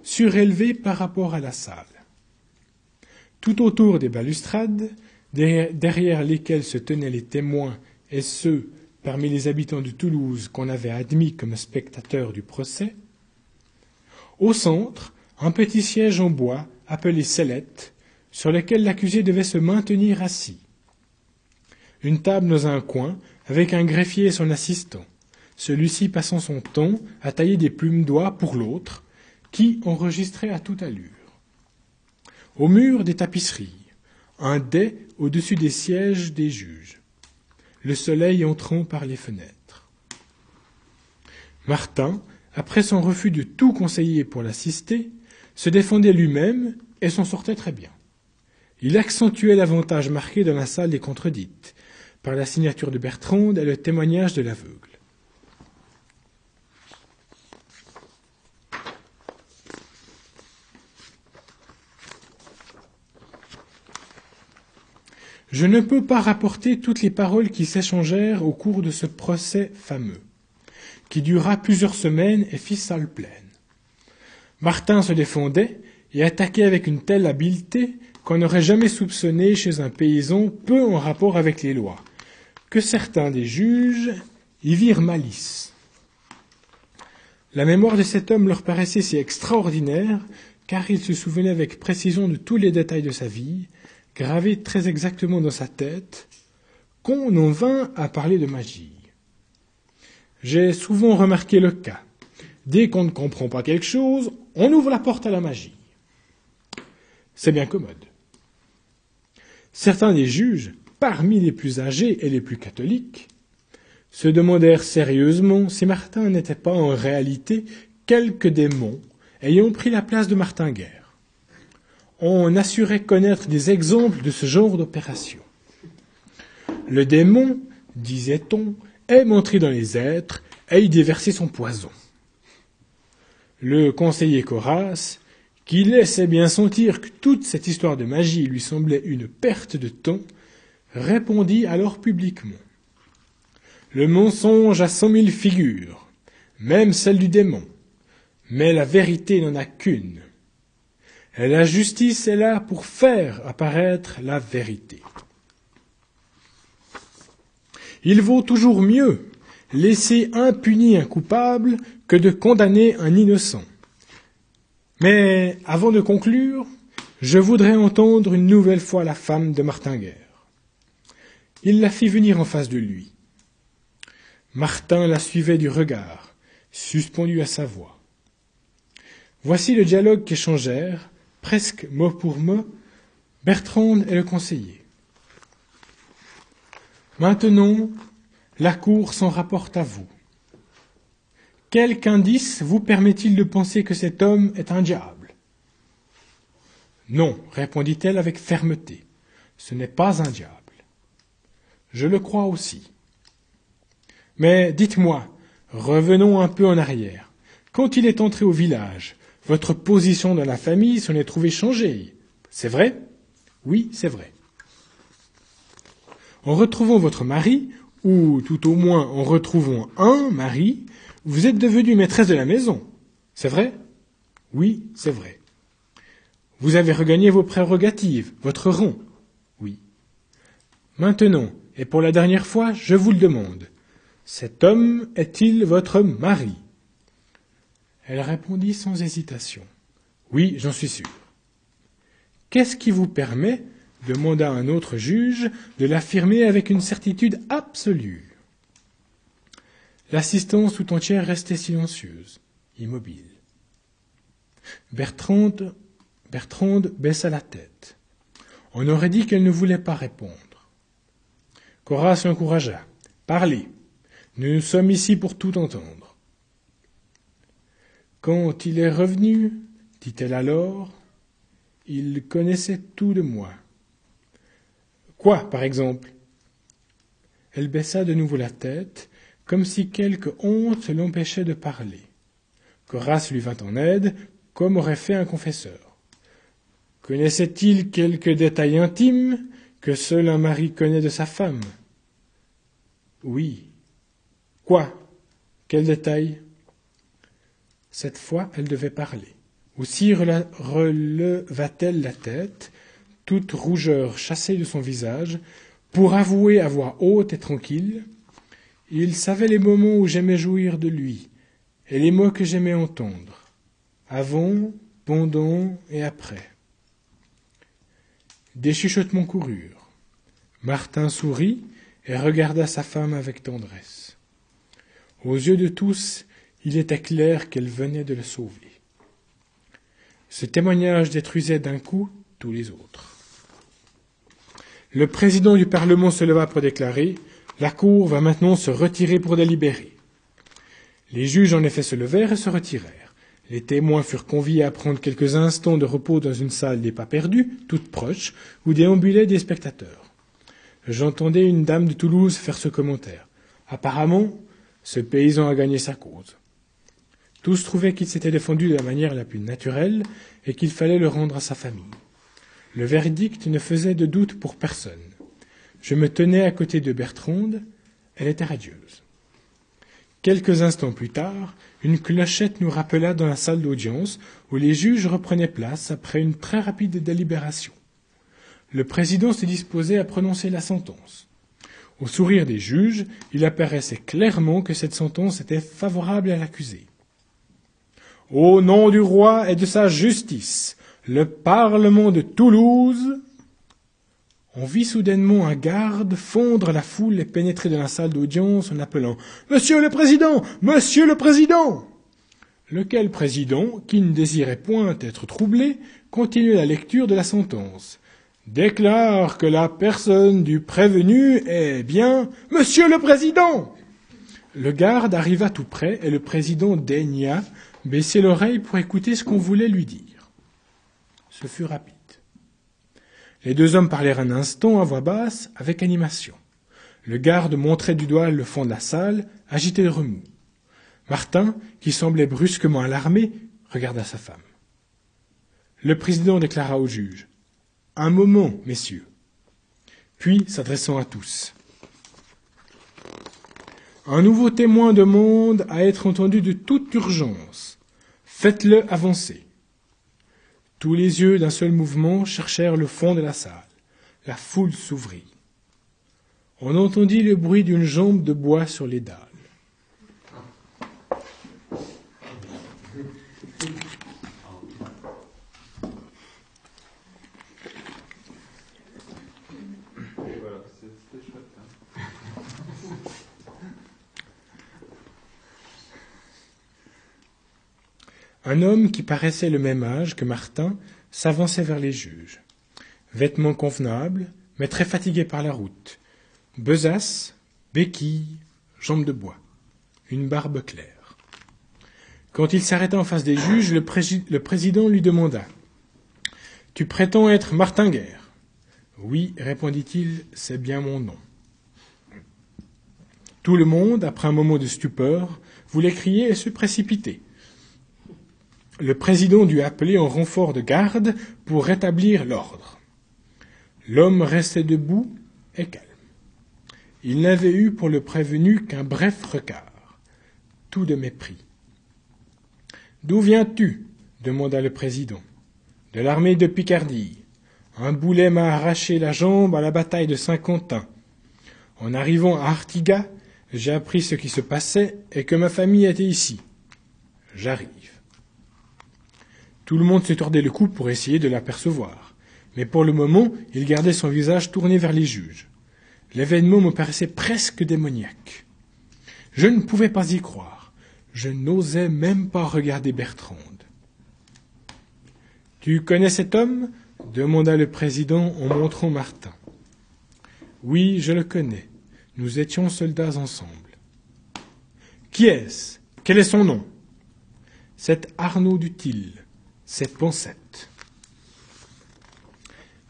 surélevés par rapport à la salle. Tout autour des balustrades, derrière lesquelles se tenaient les témoins et ceux parmi les habitants de Toulouse qu'on avait admis comme spectateurs du procès. Au centre, un petit siège en bois appelé sellette, sur lequel l'accusé devait se maintenir assis. Une table dans un coin, avec un greffier et son assistant, celui-ci passant son temps à tailler des plumes d'oie pour l'autre, qui enregistrait à toute allure. Au mur, des tapisseries, un dais au-dessus des sièges des juges, le soleil entrant par les fenêtres. Martin, après son refus de tout conseiller pour l'assister, se défendait lui-même et s'en sortait très bien. Il accentuait l'avantage marqué dans la salle des contredites, par la signature de Bertrande et le témoignage de l'aveugle. Je ne peux pas rapporter toutes les paroles qui s'échangèrent au cours de ce procès fameux, qui dura plusieurs semaines et fit salle pleine. Martin se défendait et attaquait avec une telle habileté qu'on n'aurait jamais soupçonné chez un paysan peu en rapport avec les lois, que certains des juges y virent malice. La mémoire de cet homme leur paraissait si extraordinaire, car il se souvenait avec précision de tous les détails de sa vie, gravé très exactement dans sa tête, qu'on en vint à parler de magie. J'ai souvent remarqué le cas. Dès qu'on ne comprend pas quelque chose, on ouvre la porte à la magie. C'est bien commode. Certains des juges, parmi les plus âgés et les plus catholiques, se demandèrent sérieusement si Martin n'était pas en réalité quelque démon ayant pris la place de Martin Guerre on assurait connaître des exemples de ce genre d'opération. Le démon, disait-on, aime entrer dans les êtres et y déverser son poison. Le conseiller Coras, qui laissait bien sentir que toute cette histoire de magie lui semblait une perte de temps, répondit alors publiquement. Le mensonge a cent mille figures, même celle du démon, mais la vérité n'en a qu'une. La justice est là pour faire apparaître la vérité. Il vaut toujours mieux laisser impuni un coupable que de condamner un innocent. Mais avant de conclure, je voudrais entendre une nouvelle fois la femme de Martin Guerre. Il la fit venir en face de lui. Martin la suivait du regard, suspendu à sa voix. Voici le dialogue qu'échangèrent, presque mot pour mot, Bertrande est le conseiller. Maintenant, la Cour s'en rapporte à vous. Quelque indice vous permet-il de penser que cet homme est un diable? Non, répondit-elle avec fermeté, ce n'est pas un diable. Je le crois aussi. Mais dites-moi, revenons un peu en arrière. Quand il est entré au village, votre position dans la famille s'en est trouvée changée. C'est vrai? Oui, c'est vrai. En retrouvant votre mari, ou tout au moins en retrouvant un mari, vous êtes devenue maîtresse de la maison. C'est vrai? Oui, c'est vrai. Vous avez regagné vos prérogatives, votre rang. Oui. Maintenant, et pour la dernière fois, je vous le demande, cet homme est-il votre mari? Elle répondit sans hésitation. Oui, j'en suis sûr. Qu'est-ce qui vous permet, demanda un autre juge, de l'affirmer avec une certitude absolue? L'assistance tout entière restait silencieuse, immobile. Bertrande, Bertrande baissa la tête. On aurait dit qu'elle ne voulait pas répondre. Coras l'encouragea. Parlez. Nous sommes ici pour tout entendre. Quand il est revenu, dit-elle alors, il connaissait tout de moi. Quoi, par exemple? Elle baissa de nouveau la tête, comme si quelque honte l'empêchait de parler. Coras lui vint en aide, comme aurait fait un confesseur. Connaissait-il quelques détails intimes que seul un mari connaît de sa femme? Oui. Quoi? Quels détails cette fois, elle devait parler. Aussi releva-t-elle la tête, toute rougeur chassée de son visage, Pour avouer à voix haute et tranquille, il savait les moments où j'aimais jouir de lui, et les mots que j'aimais entendre, avant, pendant et après. Des chuchotements coururent. Martin sourit et regarda sa femme avec tendresse. Aux yeux de tous, il était clair qu'elle venait de le sauver. Ce témoignage détruisait d'un coup tous les autres. Le président du Parlement se leva pour déclarer La Cour va maintenant se retirer pour délibérer. Les juges en effet se levèrent et se retirèrent. Les témoins furent conviés à prendre quelques instants de repos dans une salle des pas perdus, toute proche, où déambulaient des spectateurs. J'entendais une dame de Toulouse faire ce commentaire. Apparemment, ce paysan a gagné sa cause. Tous trouvaient qu'il s'était défendu de la manière la plus naturelle et qu'il fallait le rendre à sa famille. Le verdict ne faisait de doute pour personne. Je me tenais à côté de Bertrande, elle était radieuse. Quelques instants plus tard, une clochette nous rappela dans la salle d'audience où les juges reprenaient place après une très rapide délibération. Le président se disposait à prononcer la sentence. Au sourire des juges, il apparaissait clairement que cette sentence était favorable à l'accusé. Au nom du roi et de sa justice, le Parlement de Toulouse. On vit soudainement un garde fondre la foule et pénétrer dans la salle d'audience en appelant Monsieur le Président. Monsieur le Président. Lequel président, qui ne désirait point être troublé, continuait la lecture de la sentence. Déclare que la personne du prévenu est bien Monsieur le Président. Le garde arriva tout près et le président daigna baisser l'oreille pour écouter ce qu'on voulait lui dire. Ce fut rapide. Les deux hommes parlèrent un instant à voix basse, avec animation. Le garde montrait du doigt le fond de la salle, agité de remous. Martin, qui semblait brusquement alarmé, regarda sa femme. Le président déclara au juge Un moment, messieurs. Puis, s'adressant à tous Un nouveau témoin demande à être entendu de toute urgence. Faites-le avancer. Tous les yeux d'un seul mouvement cherchèrent le fond de la salle. La foule s'ouvrit. On entendit le bruit d'une jambe de bois sur les dalles. Un homme qui paraissait le même âge que Martin s'avançait vers les juges. Vêtements convenables, mais très fatigué par la route. Besace, béquilles, jambes de bois. Une barbe claire. Quand il s'arrêta en face des juges, le, le président lui demanda Tu prétends être Martin Guerre? Oui, répondit-il, c'est bien mon nom. Tout le monde, après un moment de stupeur, voulait crier et se précipiter. Le président dut appeler en renfort de garde pour rétablir l'ordre. L'homme restait debout et calme. Il n'avait eu pour le prévenu qu'un bref regard, tout de mépris. D'où viens-tu? demanda le président. De l'armée de Picardie. Un boulet m'a arraché la jambe à la bataille de Saint-Quentin. En arrivant à Artigas, j'ai appris ce qui se passait et que ma famille était ici. J'arrive. Tout le monde se tordait le cou pour essayer de l'apercevoir. Mais pour le moment, il gardait son visage tourné vers les juges. L'événement me paraissait presque démoniaque. Je ne pouvais pas y croire. Je n'osais même pas regarder Bertrande. Tu connais cet homme? demanda le président en montrant Martin. Oui, je le connais. Nous étions soldats ensemble. Qui est-ce? Quel est son nom? C'est Arnaud Dutil, cette pensette.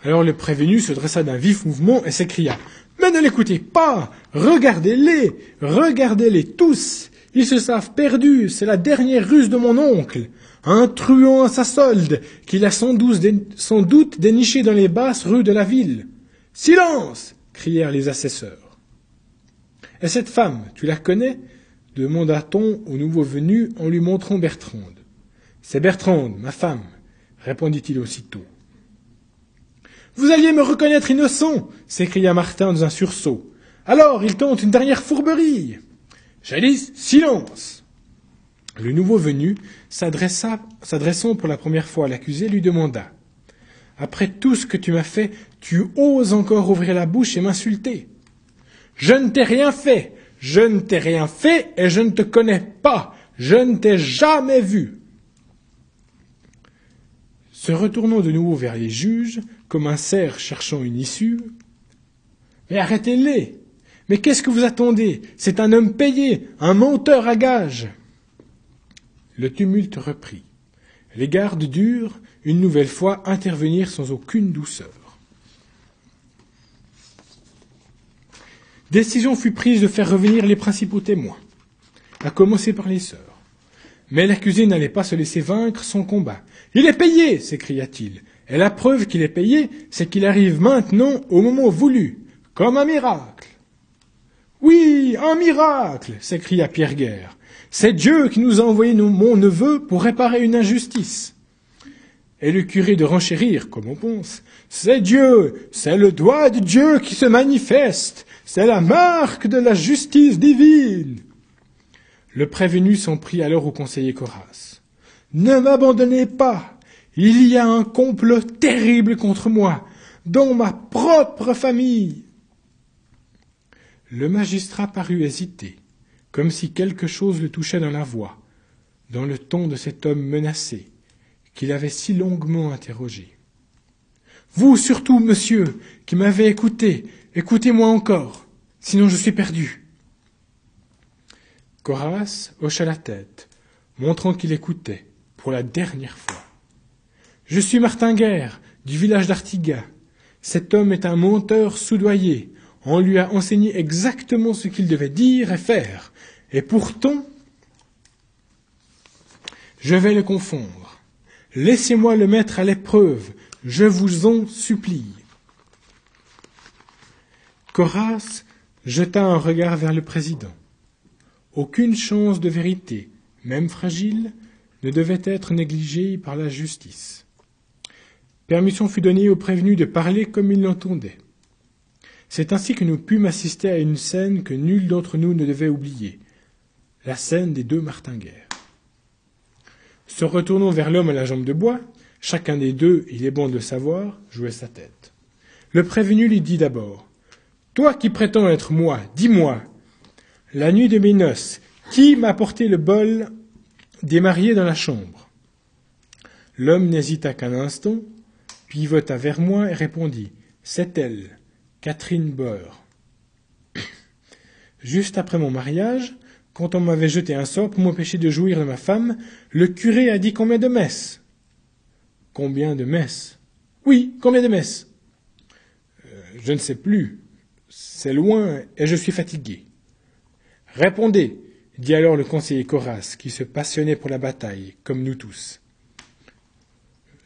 Alors le prévenu se dressa d'un vif mouvement et s'écria Mais ne l'écoutez pas! Regardez-les! Regardez-les tous! Ils se savent perdus C'est la dernière ruse de mon oncle. Un truand à sa solde qu'il a sans doute, sans doute déniché dans les basses rues de la ville Silence! crièrent les assesseurs. Et cette femme, tu la connais? demanda-t-on au nouveau venu en lui montrant Bertrande. C'est Bertrande, ma femme, répondit-il aussitôt. Vous alliez me reconnaître innocent s'écria Martin dans un sursaut. Alors il tente une dernière fourberie. Jadis, silence Le nouveau venu, s'adressant pour la première fois à l'accusé, lui demanda Après tout ce que tu m'as fait, tu oses encore ouvrir la bouche et m'insulter Je ne t'ai rien fait Je ne t'ai rien fait et je ne te connais pas Je ne t'ai jamais vu se retournant de nouveau vers les juges, comme un cerf cherchant une issue. Mais arrêtez-les Mais qu'est-ce que vous attendez? C'est un homme payé, un menteur à gage Le tumulte reprit. Les gardes durent, une nouvelle fois, intervenir sans aucune douceur. Décision fut prise de faire revenir les principaux témoins, à commencer par les sœurs. Mais l'accusé n'allait pas se laisser vaincre son combat. Il est payé, s'écria-t-il. Et la preuve qu'il est payé, c'est qu'il arrive maintenant au moment voulu, comme un miracle. Oui, un miracle, s'écria Pierre Guerre. C'est Dieu qui nous a envoyé mon neveu pour réparer une injustice. Et le curé de renchérir, comme on pense. C'est Dieu, c'est le doigt de Dieu qui se manifeste, c'est la marque de la justice divine. Le prévenu s'en prit alors au conseiller Coras. Ne m'abandonnez pas. Il y a un complot terrible contre moi, dans ma propre famille. Le magistrat parut hésiter, comme si quelque chose le touchait dans la voix, dans le ton de cet homme menacé, qu'il avait si longuement interrogé. Vous surtout, monsieur, qui m'avez écouté, écoutez-moi encore, sinon je suis perdu. Coras hocha la tête, montrant qu'il écoutait, pour la dernière fois. Je suis Martin Guerre, du village d'Artiga. Cet homme est un menteur soudoyé. On lui a enseigné exactement ce qu'il devait dire et faire. Et pourtant, je vais le confondre. Laissez-moi le mettre à l'épreuve. Je vous en supplie. Coras jeta un regard vers le président. Aucune chance de vérité, même fragile, ne devait être négligée par la justice. Permission fut donnée au prévenu de parler comme il l'entendait. C'est ainsi que nous pûmes assister à une scène que nul d'entre nous ne devait oublier, la scène des deux martinguères. Se retournant vers l'homme à la jambe de bois, chacun des deux, il est bon de le savoir, jouait sa tête. Le prévenu lui dit d'abord Toi qui prétends être moi, dis-moi, la nuit de mes noces, qui m'a porté le bol des mariés dans la chambre? L'homme n'hésita qu'un instant, puis vota vers moi et répondit C'est elle, Catherine Boer. Juste après mon mariage, quand on m'avait jeté un sort pour m'empêcher de jouir de ma femme, le curé a dit combien de messes Combien de messes? Oui, combien de messes? Euh, Je ne sais plus. C'est loin et je suis fatigué. Répondez, dit alors le conseiller Coras, qui se passionnait pour la bataille, comme nous tous.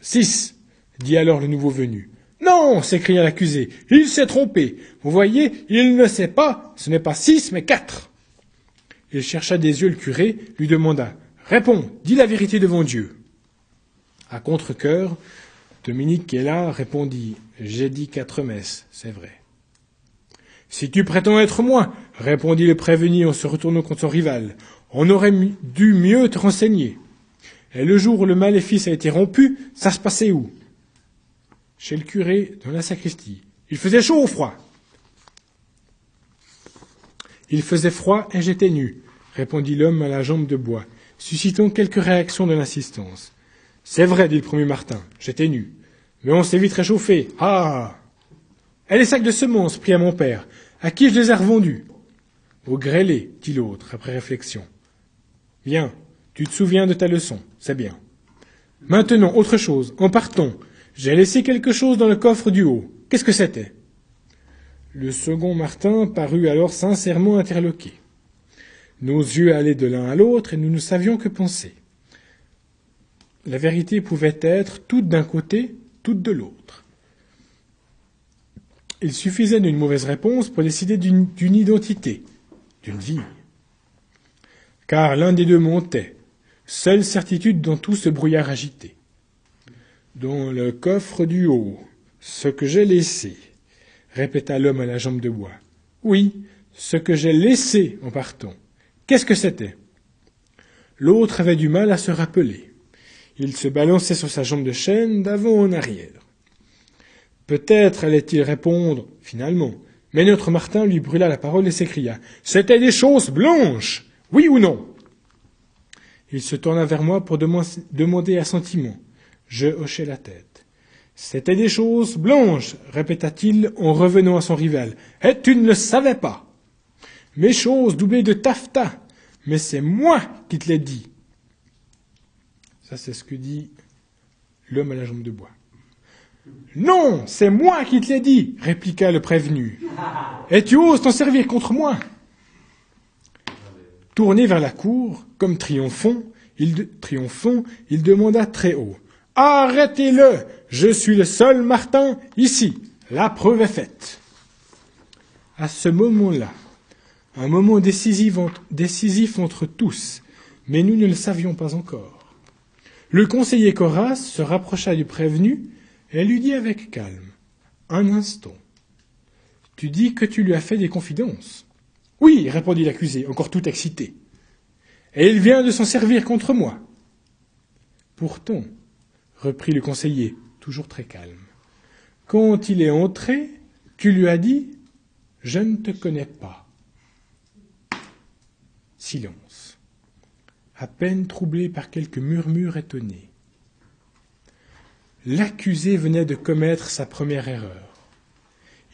Six, dit alors le nouveau venu. Non, s'écria l'accusé, il s'est trompé. Vous voyez, il ne sait pas, ce n'est pas six, mais quatre. Il chercha des yeux le curé, lui demanda Réponds, dis la vérité devant Dieu. À contre-cœur, Dominique Kella répondit J'ai dit quatre messes, c'est vrai. Si tu prétends être moi, répondit le prévenu en se retournant contre son rival, on aurait dû mieux te renseigner. Et le jour où le maléfice a été rompu, ça se passait où? Chez le curé, dans la sacristie. Il faisait chaud ou froid? Il faisait froid et j'étais nu, répondit l'homme à la jambe de bois, suscitant quelques réactions de l'assistance. C'est vrai, dit le premier Martin, j'étais nu. Mais on s'est vite réchauffé. Ah Et les sacs de semences pris à mon père à qui je les ai revendus Au grêlé, dit l'autre, après réflexion. Bien, tu te souviens de ta leçon, c'est bien. Maintenant, autre chose, en partant, j'ai laissé quelque chose dans le coffre du haut. Qu'est-ce que c'était? Le second Martin parut alors sincèrement interloqué. Nos yeux allaient de l'un à l'autre et nous ne savions que penser. La vérité pouvait être toute d'un côté, toute de l'autre. Il suffisait d'une mauvaise réponse pour décider d'une identité, d'une vie. Car l'un des deux montait, seule certitude dans tout ce brouillard agité. Dans le coffre du haut, ce que j'ai laissé, répéta l'homme à la jambe de bois. Oui, ce que j'ai laissé en partant. Qu'est-ce que c'était? L'autre avait du mal à se rappeler. Il se balançait sur sa jambe de chêne d'avant en arrière. Peut-être allait-il répondre, finalement, mais notre Martin lui brûla la parole et s'écria. C'était des choses blanches. Oui ou non? Il se tourna vers moi pour demander assentiment. Je hochai la tête. C'était des choses blanches, répéta-t-il en revenant à son rival. Et tu ne le savais pas. Mes choses doublées de taffetas. Mais c'est moi qui te l'ai dit. Ça, c'est ce que dit l'homme à la jambe de bois. Non, c'est moi qui te l'ai dit, répliqua le prévenu. Et tu oses t'en servir contre moi Tourné vers la cour, comme triomphant, il, triomphant, il demanda très haut. Arrêtez-le Je suis le seul Martin ici. La preuve est faite. À ce moment-là, un moment décisif entre, décisif entre tous, mais nous ne le savions pas encore. Le conseiller Coras se rapprocha du prévenu et lui dit avec calme Un instant. Tu dis que tu lui as fait des confidences. Oui, répondit l'accusé, encore tout excité. Et il vient de s'en servir contre moi. Pourtant, reprit le conseiller, toujours très calme, quand il est entré, tu lui as dit Je ne te connais pas. Silence, à peine troublé par quelques murmures étonnés. L'accusé venait de commettre sa première erreur.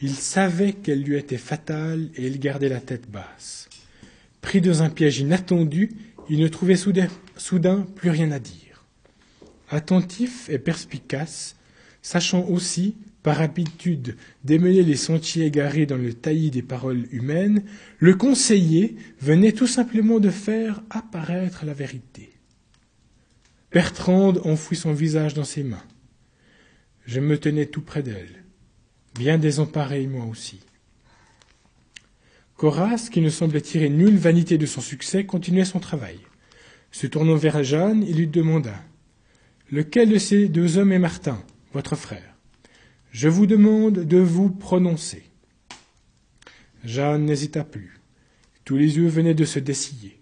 Il savait qu'elle lui était fatale et il gardait la tête basse. Pris dans un piège inattendu, il ne trouvait soudain, plus rien à dire. Attentif et perspicace, sachant aussi, par habitude, démêler les sentiers égarés dans le taillis des paroles humaines, le conseiller venait tout simplement de faire apparaître la vérité. Bertrande enfouit son visage dans ses mains. Je me tenais tout près d'elle, bien désemparé moi aussi. Coras, qui ne semblait tirer nulle vanité de son succès, continuait son travail. Se tournant vers Jeanne, il lui demanda Lequel de ces deux hommes est Martin, votre frère? Je vous demande de vous prononcer. Jeanne n'hésita plus. Tous les yeux venaient de se dessiller.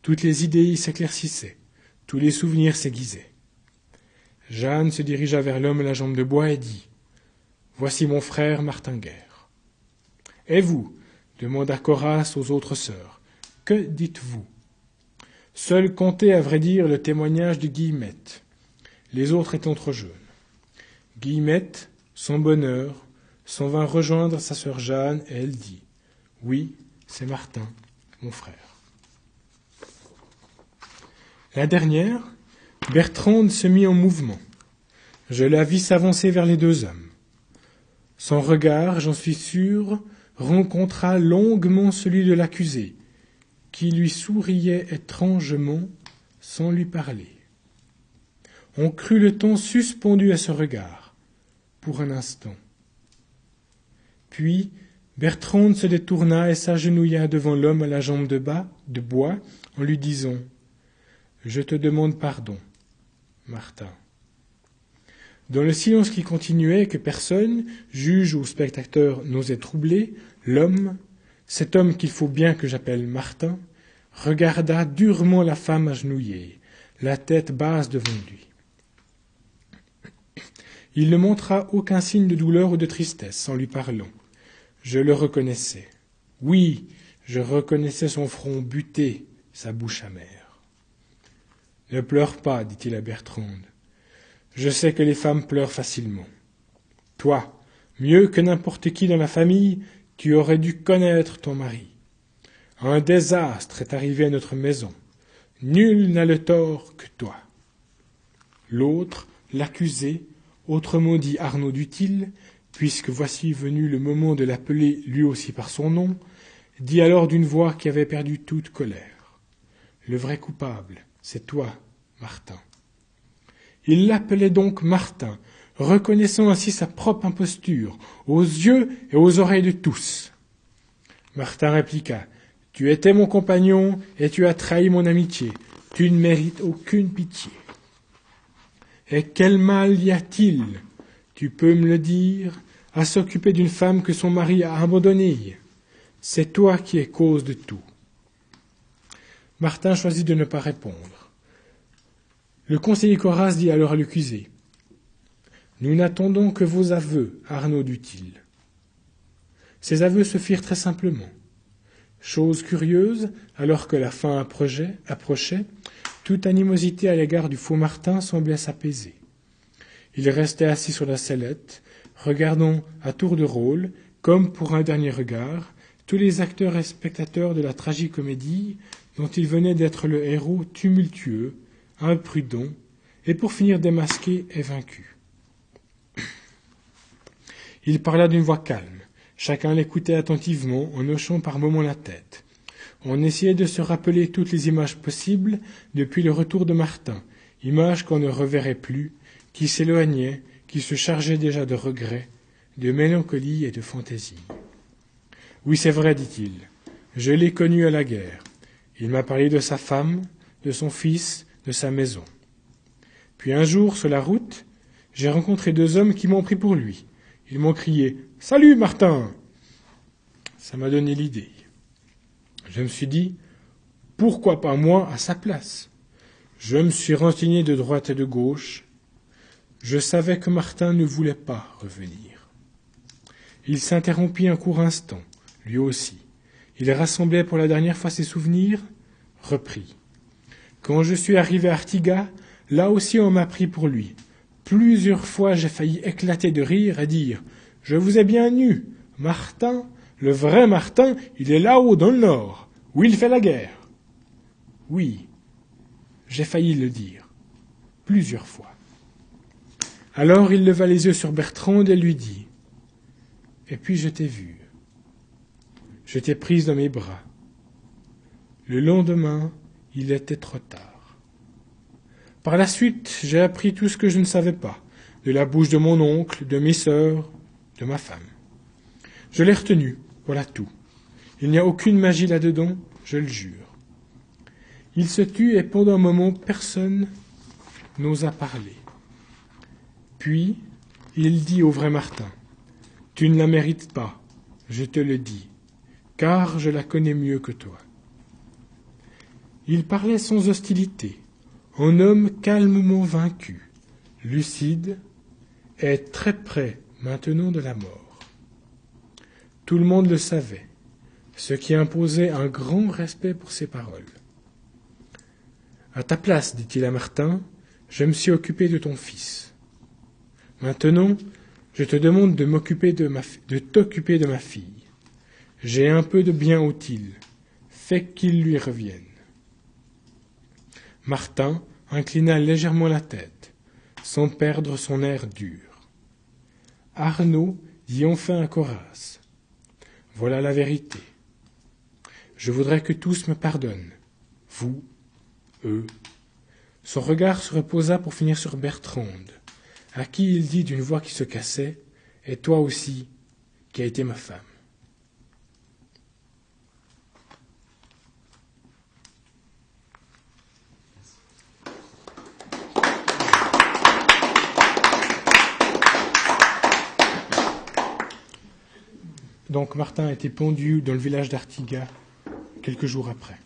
Toutes les idées s'éclaircissaient. Tous les souvenirs s'aiguisaient. Jeanne se dirigea vers l'homme à la jambe de bois et dit Voici mon frère Martin Guerre. Et vous? demanda Coras aux autres sœurs. Que dites-vous? Seul comptait, à vrai dire, le témoignage de Guillemette, les autres étant trop jeunes. Guillemette, son bonheur, s'en vint rejoindre sa sœur Jeanne et elle dit Oui, c'est Martin, mon frère. La dernière, Bertrande se mit en mouvement. Je la vis s'avancer vers les deux hommes. Son regard, j'en suis sûr, rencontra longuement celui de l'accusé, qui lui souriait étrangement sans lui parler. On crut le ton suspendu à ce regard, pour un instant. Puis Bertrande se détourna et s'agenouilla devant l'homme à la jambe de bas, de bois, en lui disant Je te demande pardon. Martin. Dans le silence qui continuait, que personne, juge ou spectateur, n'osait troubler, l'homme, cet homme qu'il faut bien que j'appelle Martin, regarda durement la femme agenouillée, la tête basse devant lui. Il ne montra aucun signe de douleur ou de tristesse en lui parlant. Je le reconnaissais. Oui, je reconnaissais son front buté, sa bouche amère. Ne pleure pas, dit-il à Bertrande. Je sais que les femmes pleurent facilement. Toi, mieux que n'importe qui dans la famille, tu aurais dû connaître ton mari. Un désastre est arrivé à notre maison. Nul n'a le tort que toi. L'autre, l'accusé, autrement dit Arnaud Dutil, puisque voici venu le moment de l'appeler lui aussi par son nom, dit alors d'une voix qui avait perdu toute colère. Le vrai coupable, c'est toi, Martin. Il l'appelait donc Martin, reconnaissant ainsi sa propre imposture, aux yeux et aux oreilles de tous. Martin répliqua. Tu étais mon compagnon et tu as trahi mon amitié. Tu ne mérites aucune pitié. Et quel mal y a-t-il? Tu peux me le dire, à s'occuper d'une femme que son mari a abandonnée. C'est toi qui es cause de tout. Martin choisit de ne pas répondre. Le conseiller Coras dit alors à l'accusé Nous n'attendons que vos aveux, Arnaud, dit-il. Ces aveux se firent très simplement. Chose curieuse, alors que la fin approchait, approchait toute animosité à l'égard du faux Martin semblait s'apaiser. Il restait assis sur la sellette, regardant à tour de rôle, comme pour un dernier regard, tous les acteurs et spectateurs de la tragicomédie dont il venait d'être le héros tumultueux, imprudent, et pour finir démasqué et vaincu. Il parla d'une voix calme. Chacun l'écoutait attentivement en hochant par moments la tête. On essayait de se rappeler toutes les images possibles depuis le retour de Martin, images qu'on ne reverrait plus, qui s'éloignaient, qui se chargeaient déjà de regrets, de mélancolie et de fantaisie. Oui, c'est vrai, dit-il. Je l'ai connu à la guerre. Il m'a parlé de sa femme, de son fils, de sa maison. Puis un jour, sur la route, j'ai rencontré deux hommes qui m'ont pris pour lui. Ils m'ont crié Salut, Martin Ça m'a donné l'idée. Je me suis dit Pourquoi pas moi à sa place? Je me suis renseigné de droite et de gauche. Je savais que Martin ne voulait pas revenir. Il s'interrompit un court instant, lui aussi. Il rassemblait pour la dernière fois ses souvenirs, reprit. Quand je suis arrivé à Artiga, là aussi on m'a pris pour lui. Plusieurs fois j'ai failli éclater de rire et dire Je vous ai bien nu. Martin, le vrai Martin, il est là-haut dans le nord, où il fait la guerre. Oui, j'ai failli le dire, plusieurs fois. Alors il leva les yeux sur Bertrande et lui dit Et puis je t'ai vu. Je t'ai prise dans mes bras. Le lendemain, il était trop tard. Par la suite, j'ai appris tout ce que je ne savais pas, de la bouche de mon oncle, de mes sœurs, de ma femme. Je l'ai retenu, voilà tout. Il n'y a aucune magie là-dedans, je le jure. Il se tut et pendant un moment personne n'osa parler. Puis il dit au vrai Martin Tu ne la mérites pas, je te le dis, car je la connais mieux que toi. Il parlait sans hostilité, en homme calmement vaincu, lucide, et très près maintenant de la mort. Tout le monde le savait, ce qui imposait un grand respect pour ses paroles. À ta place, dit-il à Martin, je me suis occupé de ton fils. Maintenant, je te demande de m'occuper de ma, de t'occuper de ma fille. J'ai un peu de bien utile. Fais qu'il lui revienne. Martin inclina légèrement la tête, sans perdre son air dur. Arnaud dit enfin à Coras Voilà la vérité. Je voudrais que tous me pardonnent, vous, eux. Son regard se reposa pour finir sur Bertrande, à qui il dit d'une voix qui se cassait Et toi aussi, qui as été ma femme. Donc Martin a été pendu dans le village d'Artiga quelques jours après.